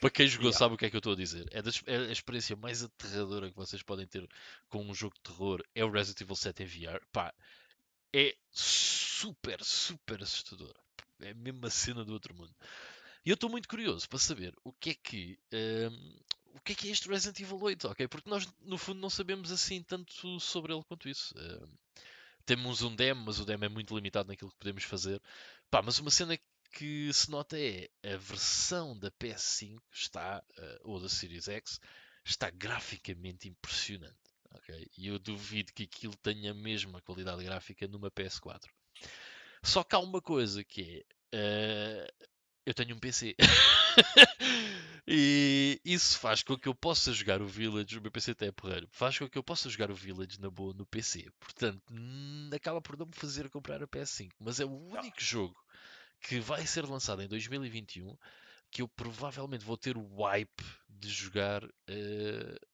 para quem jogou yeah. sabe o que é que eu estou a dizer. É, das, é, a experiência mais aterradora que vocês podem ter com um jogo de terror é o Resident Evil 7 em VR. Pá, é super, super assustador. É mesmo a cena do outro mundo. E eu estou muito curioso para saber o que é que um, o que é que é este Resident Evil 8, ok? Porque nós, no fundo, não sabemos assim tanto sobre ele quanto isso. Uh, temos um demo, mas o demo é muito limitado naquilo que podemos fazer. Pá, mas uma cena que se nota é a versão da PS5 está, uh, ou da Series X, está graficamente impressionante. Okay? E eu duvido que aquilo tenha a mesma qualidade gráfica numa PS4. Só que há uma coisa que é. Uh, eu tenho um PC. [LAUGHS] e isso faz com que eu possa jogar o Village. O meu PC até é porreiro. Faz com que eu possa jogar o Village na boa no PC. Portanto, acaba por não me fazer comprar a PS5. Mas é o único jogo que vai ser lançado em 2021 que eu provavelmente vou ter o wipe de jogar. Uh,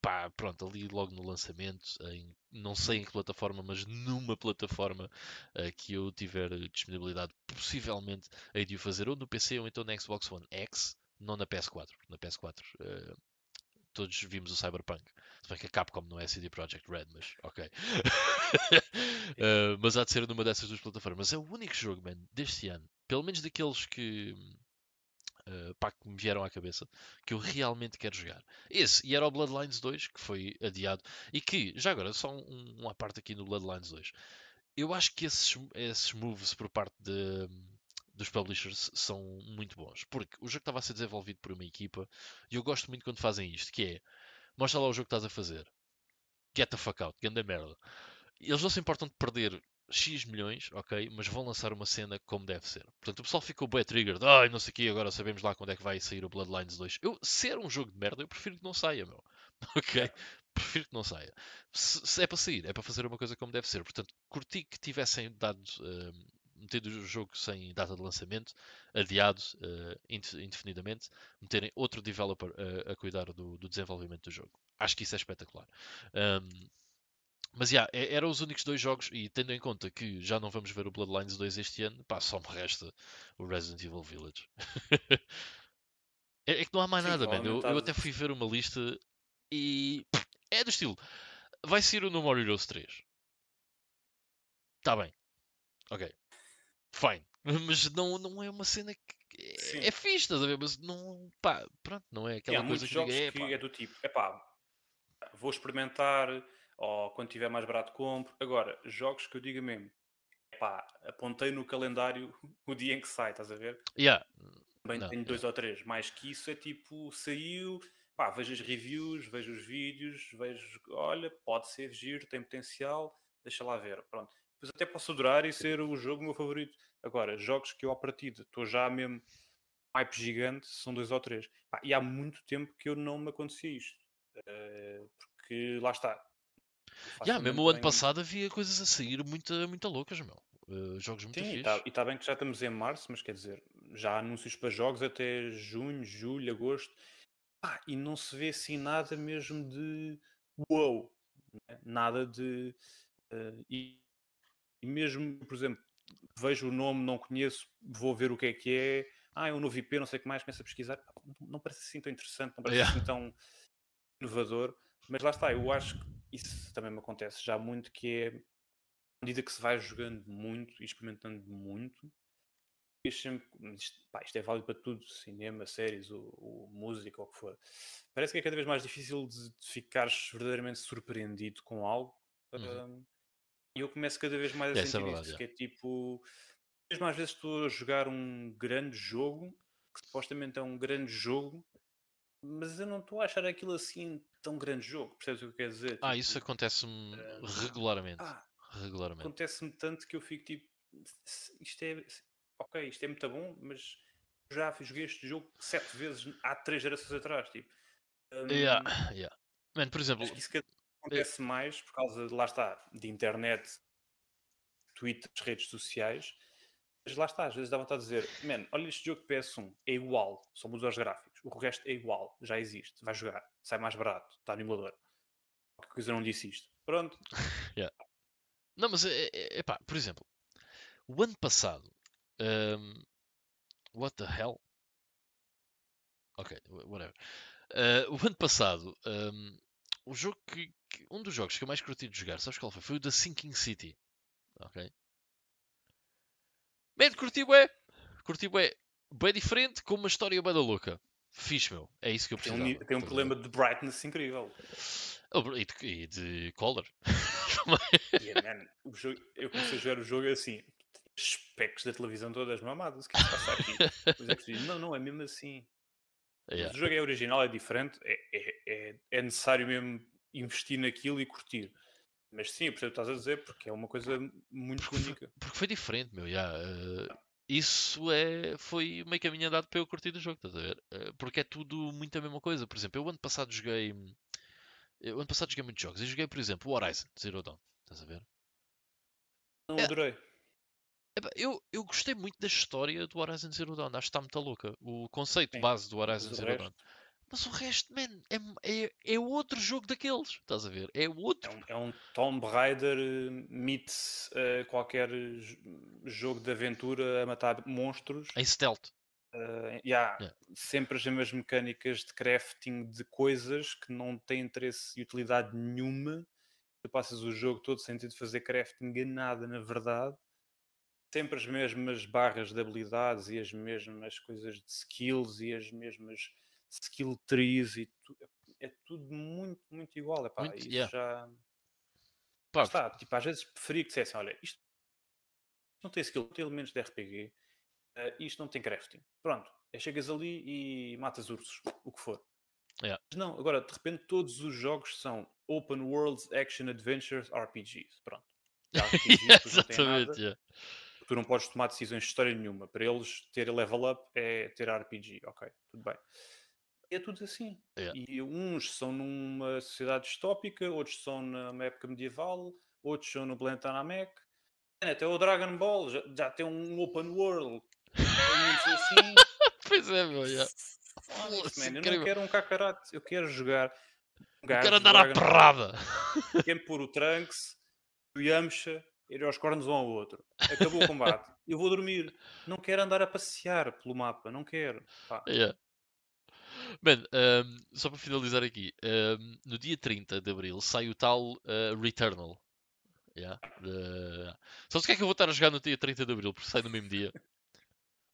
pá, pronto, ali logo no lançamento, em, não sei em que plataforma, mas numa plataforma uh, que eu tiver disponibilidade, possivelmente hei de o fazer ou no PC ou então na Xbox One X, não na PS4. Na PS4 uh, eh, todos vimos o Cyberpunk. Se bem que a Capcom não é CD Projekt Red, mas ok. uh, [LAUGHS] mas há de ser numa dessas duas plataformas. É o único jogo, man, deste ano, pelo menos daqueles que, uh, pá, que me vieram à cabeça, que eu realmente quero jogar. Esse, e era o Bloodlines 2, que foi adiado, e que, já agora, só um, uma parte aqui no Bloodlines 2. Eu acho que esses, esses moves por parte de dos publishers são muito bons. Porque o jogo estava a ser desenvolvido por uma equipa e eu gosto muito quando fazem isto, que é mostra lá o jogo que estás a fazer. Get the fuck out, ganda merda. Eles não se importam de perder X milhões, ok, mas vão lançar uma cena como deve ser. Portanto, o pessoal ficou bem triggered, ai, não sei o que, agora sabemos lá quando é que vai sair o Bloodlines 2. Eu, se era um jogo de merda, eu prefiro que não saia, meu. [LAUGHS] Ok? Prefiro que não saia. Se, se é para sair, é para fazer uma coisa como deve ser. Portanto, curti que tivessem dado uh, metendo o jogo sem data de lançamento, adiado uh, indefinidamente, meterem outro developer uh, a cuidar do, do, desenvolvimento do jogo. Acho que isso é espetacular. Um, mas yeah, eram os únicos dois jogos, e tendo em conta que já não vamos ver o Bloodlines 2 este ano, pá, só me resta o Resident Evil Village. [LAUGHS] é, é, que não há mais Sim, nada, mano. Eu, eu, até fui ver uma lista e é do estilo. Vai ser o No More Heroes 3. Está bem. Ok fine. [LAUGHS] Mas não, não é uma cena que é, é fixe, estás a ver? Mas não, pá, pronto, não é aquela coisa que, jogos é, que é do tipo, é pá, vou experimentar, ou quando tiver mais barato compro. Agora, jogos que eu diga mesmo, pá, apontei no calendário [LAUGHS] o dia em que sai, estás a ver? Yeah. Bem, não, tenho dois yeah. ou três, mais que isso é tipo, saiu, pá, vejo as reviews, vejo os vídeos, vejo, olha, pode ser giro, tem potencial, deixa lá ver, pronto depois até posso adorar e ser o jogo meu favorito. Agora, jogos que eu à partida estou já mesmo hype gigante, são dois ou três. Pá, e há muito tempo que eu não me acontecia isto. Uh, porque lá está. Yeah, mesmo o ano passado havia coisas a sair muito, muito loucas, meu. Uh, jogos muito Sim, e está tá bem que já estamos em março, mas quer dizer, já há anúncios para jogos até junho, julho, agosto. Ah, e não se vê assim nada mesmo de wow, né? nada de. uh, e, e mesmo, por exemplo, vejo o nome, não conheço, vou ver o que é que é. Ah, é um novo IP, não sei o que mais, começo a pesquisar. Não, não parece assim tão interessante, não parece Yeah. assim tão inovador. Mas lá está, eu acho que isso também me acontece já muito, que é à medida que se vai jogando muito e experimentando muito, sempre, isto, pá, isto é válido para tudo, cinema, séries, ou, ou música, o que for. Parece que é cada vez mais difícil de, de ficares verdadeiramente surpreendido com algo. Uhum. hum, e eu começo cada vez mais a é sentir verdade, isso, que é tipo, mesmo às vezes estou a jogar um grande jogo, que supostamente é um grande jogo, mas eu não estou a achar aquilo assim tão grande jogo, percebes o que eu quero dizer? Ah, Tipo, isso acontece-me eh, regularmente. ah, Regularmente. acontece-me tanto que eu fico tipo, "Se- isto é, ok, isto é muito bom, mas já joguei este jogo sete vezes há três gerações atrás, tipo. Hum, Yeah, [COUGHS] yeah. Mano, por exemplo, acho que isso que acontece mais por causa de, lá está, de internet, Twitter, redes sociais, mas lá está, às vezes dá vontade de dizer, man, olha este jogo de PS1, é igual, só muda os gráficos, o resto é igual, já existe, vai jogar, sai mais barato, está no emulador. Qualquer coisa não disse isto. Pronto, [LAUGHS] Não, mas é, é, epá, por exemplo, o ano passado, um, what the hell? Ok, wh- whatever. Uh, [LAUGHS] o ano passado, um, o jogo que, que- um dos jogos que eu mais curti de jogar, sabes qual foi? Foi o da Sinking City. Ok? Man, curti bué. Curti bué. Bué diferente, com uma história bué da louca. Fixe, meu. É isso que eu tem precisava. um, tem um problema de brightness incrível. Oh, E de, e de color. [LAUGHS] Yeah, man, o jogo- eu comecei a jogar o jogo assim, specs da televisão todas mamadas, o que é que se passa aqui? É [LAUGHS] não, não, é mesmo assim. Yeah. O jogo é original, é diferente, é, é, é, é necessário mesmo investir naquilo e curtir. Mas sim, eu percebo o que estás a dizer, porque é uma coisa muito Porque única. porque foi diferente, meu. já, eh, isso é, foi meio caminho andado para eu curtir o jogo, estás a ver? Eh, porque é tudo muito a mesma coisa. Por exemplo, eu ano passado joguei. Eu ano passado joguei muitos jogos. Eu joguei, por exemplo, o Horizon Zero Dawn. Estás a ver? Não É. adorei. Epá, Eu, eu gostei muito da história do Horizon Zero Dawn. Acho que está muito louca. O conceito Sim, base do Horizon Zero resto Dawn. Mas o resto, man, é, é, é outro jogo daqueles. Estás a ver? É é outro. um, é um Tomb Raider eh, meets eh, qualquer jogo de aventura a matar monstros. Em stealth. Uh, yeah, Yeah. sempre as mesmas mecânicas de crafting de coisas que não têm interesse e utilidade nenhuma. Tu passas o jogo todo sem ter de fazer crafting a nada, na verdade. Sempre as mesmas barras de habilidades e as mesmas coisas de skills e as mesmas skill trees e tu- é tudo muito, muito igual. Epá, Muito- isso yeah. já Pá, está. Tipo, às vezes preferia que dissessem, olha, isto não tem skill, tem elementos de RPG, eh, isto não tem crafting. Pronto, é chegas ali e matas ursos, o que for. Yeah. Mas não, agora de repente todos os jogos são Open Worlds Action Adventures RPGs. Pronto. [LAUGHS] RPGs não nada, Exatamente. yeah. tu não podes tomar decisões de história nenhuma. Para eles, ter level up é ter RPG. Ok, tudo bem. É tudo assim. Yeah. E uns são numa sociedade distópica, outros são numa época medieval, outros são no planeta Namek. Até o Dragon Ball já, já tem um open world. Assim. [LAUGHS] Pois é, meu. yeah. Man, Eu não quero um cacarate, eu quero jogar. Um Eu quero andar à porrada. Quero pôr o Trunks, o Yamcha, ir aos cornos um ao outro. Acabou o combate. Eu vou dormir. Não quero andar a passear pelo mapa. Não quero. Pá. Yeah. Man, um, só para finalizar aqui, um, no dia 30 de Abril sai o tal uh, Returnal. Yeah. Uh, sabes o que é que eu vou estar a jogar no dia 30 de Abril? Porque sai no mesmo dia.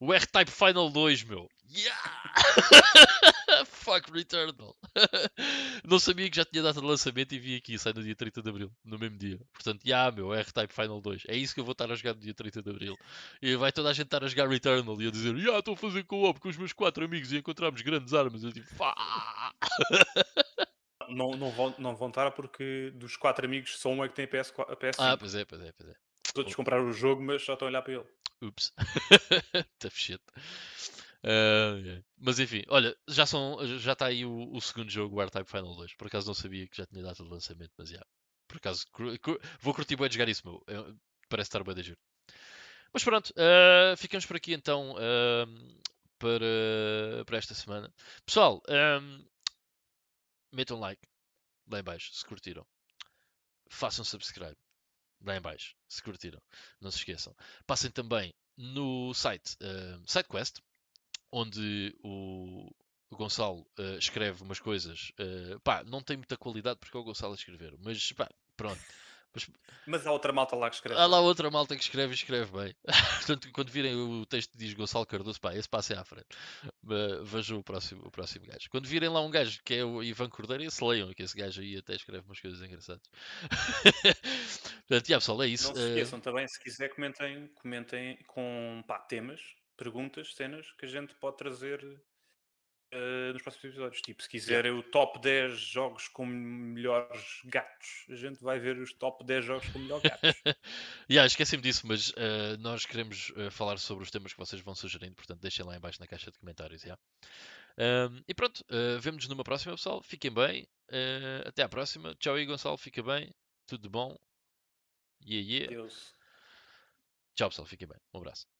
O R-Type Final 2, meu. Yeah! [LAUGHS] Fuck Returnal. [LAUGHS] Não sabia que já tinha data de lançamento e vi aqui, sai no dia 30 de Abril, no mesmo dia. Portanto, yeah, meu, R-Type Final 2. É isso que eu vou estar a jogar no dia 30 de Abril. E vai toda a gente estar a jogar Returnal e a dizer, yeah, estou a fazer co-op com os meus quatro amigos e encontramos grandes armas. Eu tipo, "Fá!" [LAUGHS] Não, não, vão, não vão estar porque dos quatro amigos só um é que tem PS, a PS5. Ah, pois é, pois é, pois é. Todos compraram o jogo, mas só estão a olhar para ele. Ups. [LAUGHS] Tough shit. Ah, yeah. Mas enfim, olha, já são, já está aí o, o segundo jogo, o R-Type Final 2. Por acaso não sabia que já tinha data de lançamento, mas já. Por acaso, vou curtir bem de jogar isso, meu. É- parece estar bem de giro. Mas pronto, uh, ficamos por aqui então uh, para, para esta semana. Pessoal, um, metam like lá em baixo se curtiram. Façam subscribe lá em baixo se curtiram. Não se esqueçam. Passem também no site uh, SideQuest, onde o, o Gonçalo uh, escreve umas coisas. Uh, pá, não tem muita qualidade porque é o Gonçalo a escrever, mas pá, pronto. Mas, mas há outra malta lá que escreve. Há lá outra malta que escreve e escreve bem. [LAUGHS] Portanto, quando virem o texto diz Gonçalo Cardoso, pá, esse passe é à frente. Vejam o próximo, o próximo gajo. Quando virem lá um gajo que é o Ivan Cordeiro, esse leiam, que esse gajo aí até escreve umas coisas engraçadas. [LAUGHS] Portanto, yeah, pessoal, é isso. Não se esqueçam uh... também, se quiser, comentem, comentem com pá, temas, perguntas, cenas que a gente pode trazer uh, nos próximos episódios. Tipo, se quiserem o top 10 jogos com melhores gatos, a gente vai ver os top 10 jogos com melhores gatos. [LAUGHS] yeah, esqueci-me disso, mas uh, nós queremos uh, falar sobre os temas que vocês vão sugerindo, portanto deixem lá em baixo na caixa de comentários. Yeah. Um, e pronto, uh, vemo-nos numa próxima, pessoal. Fiquem bem. até à próxima. Tchau aí, Gonçalo. Fica bem. Tudo bom. Yeah, yeah. Deus. Tchau, pessoal. Fiquem bem. Um abraço.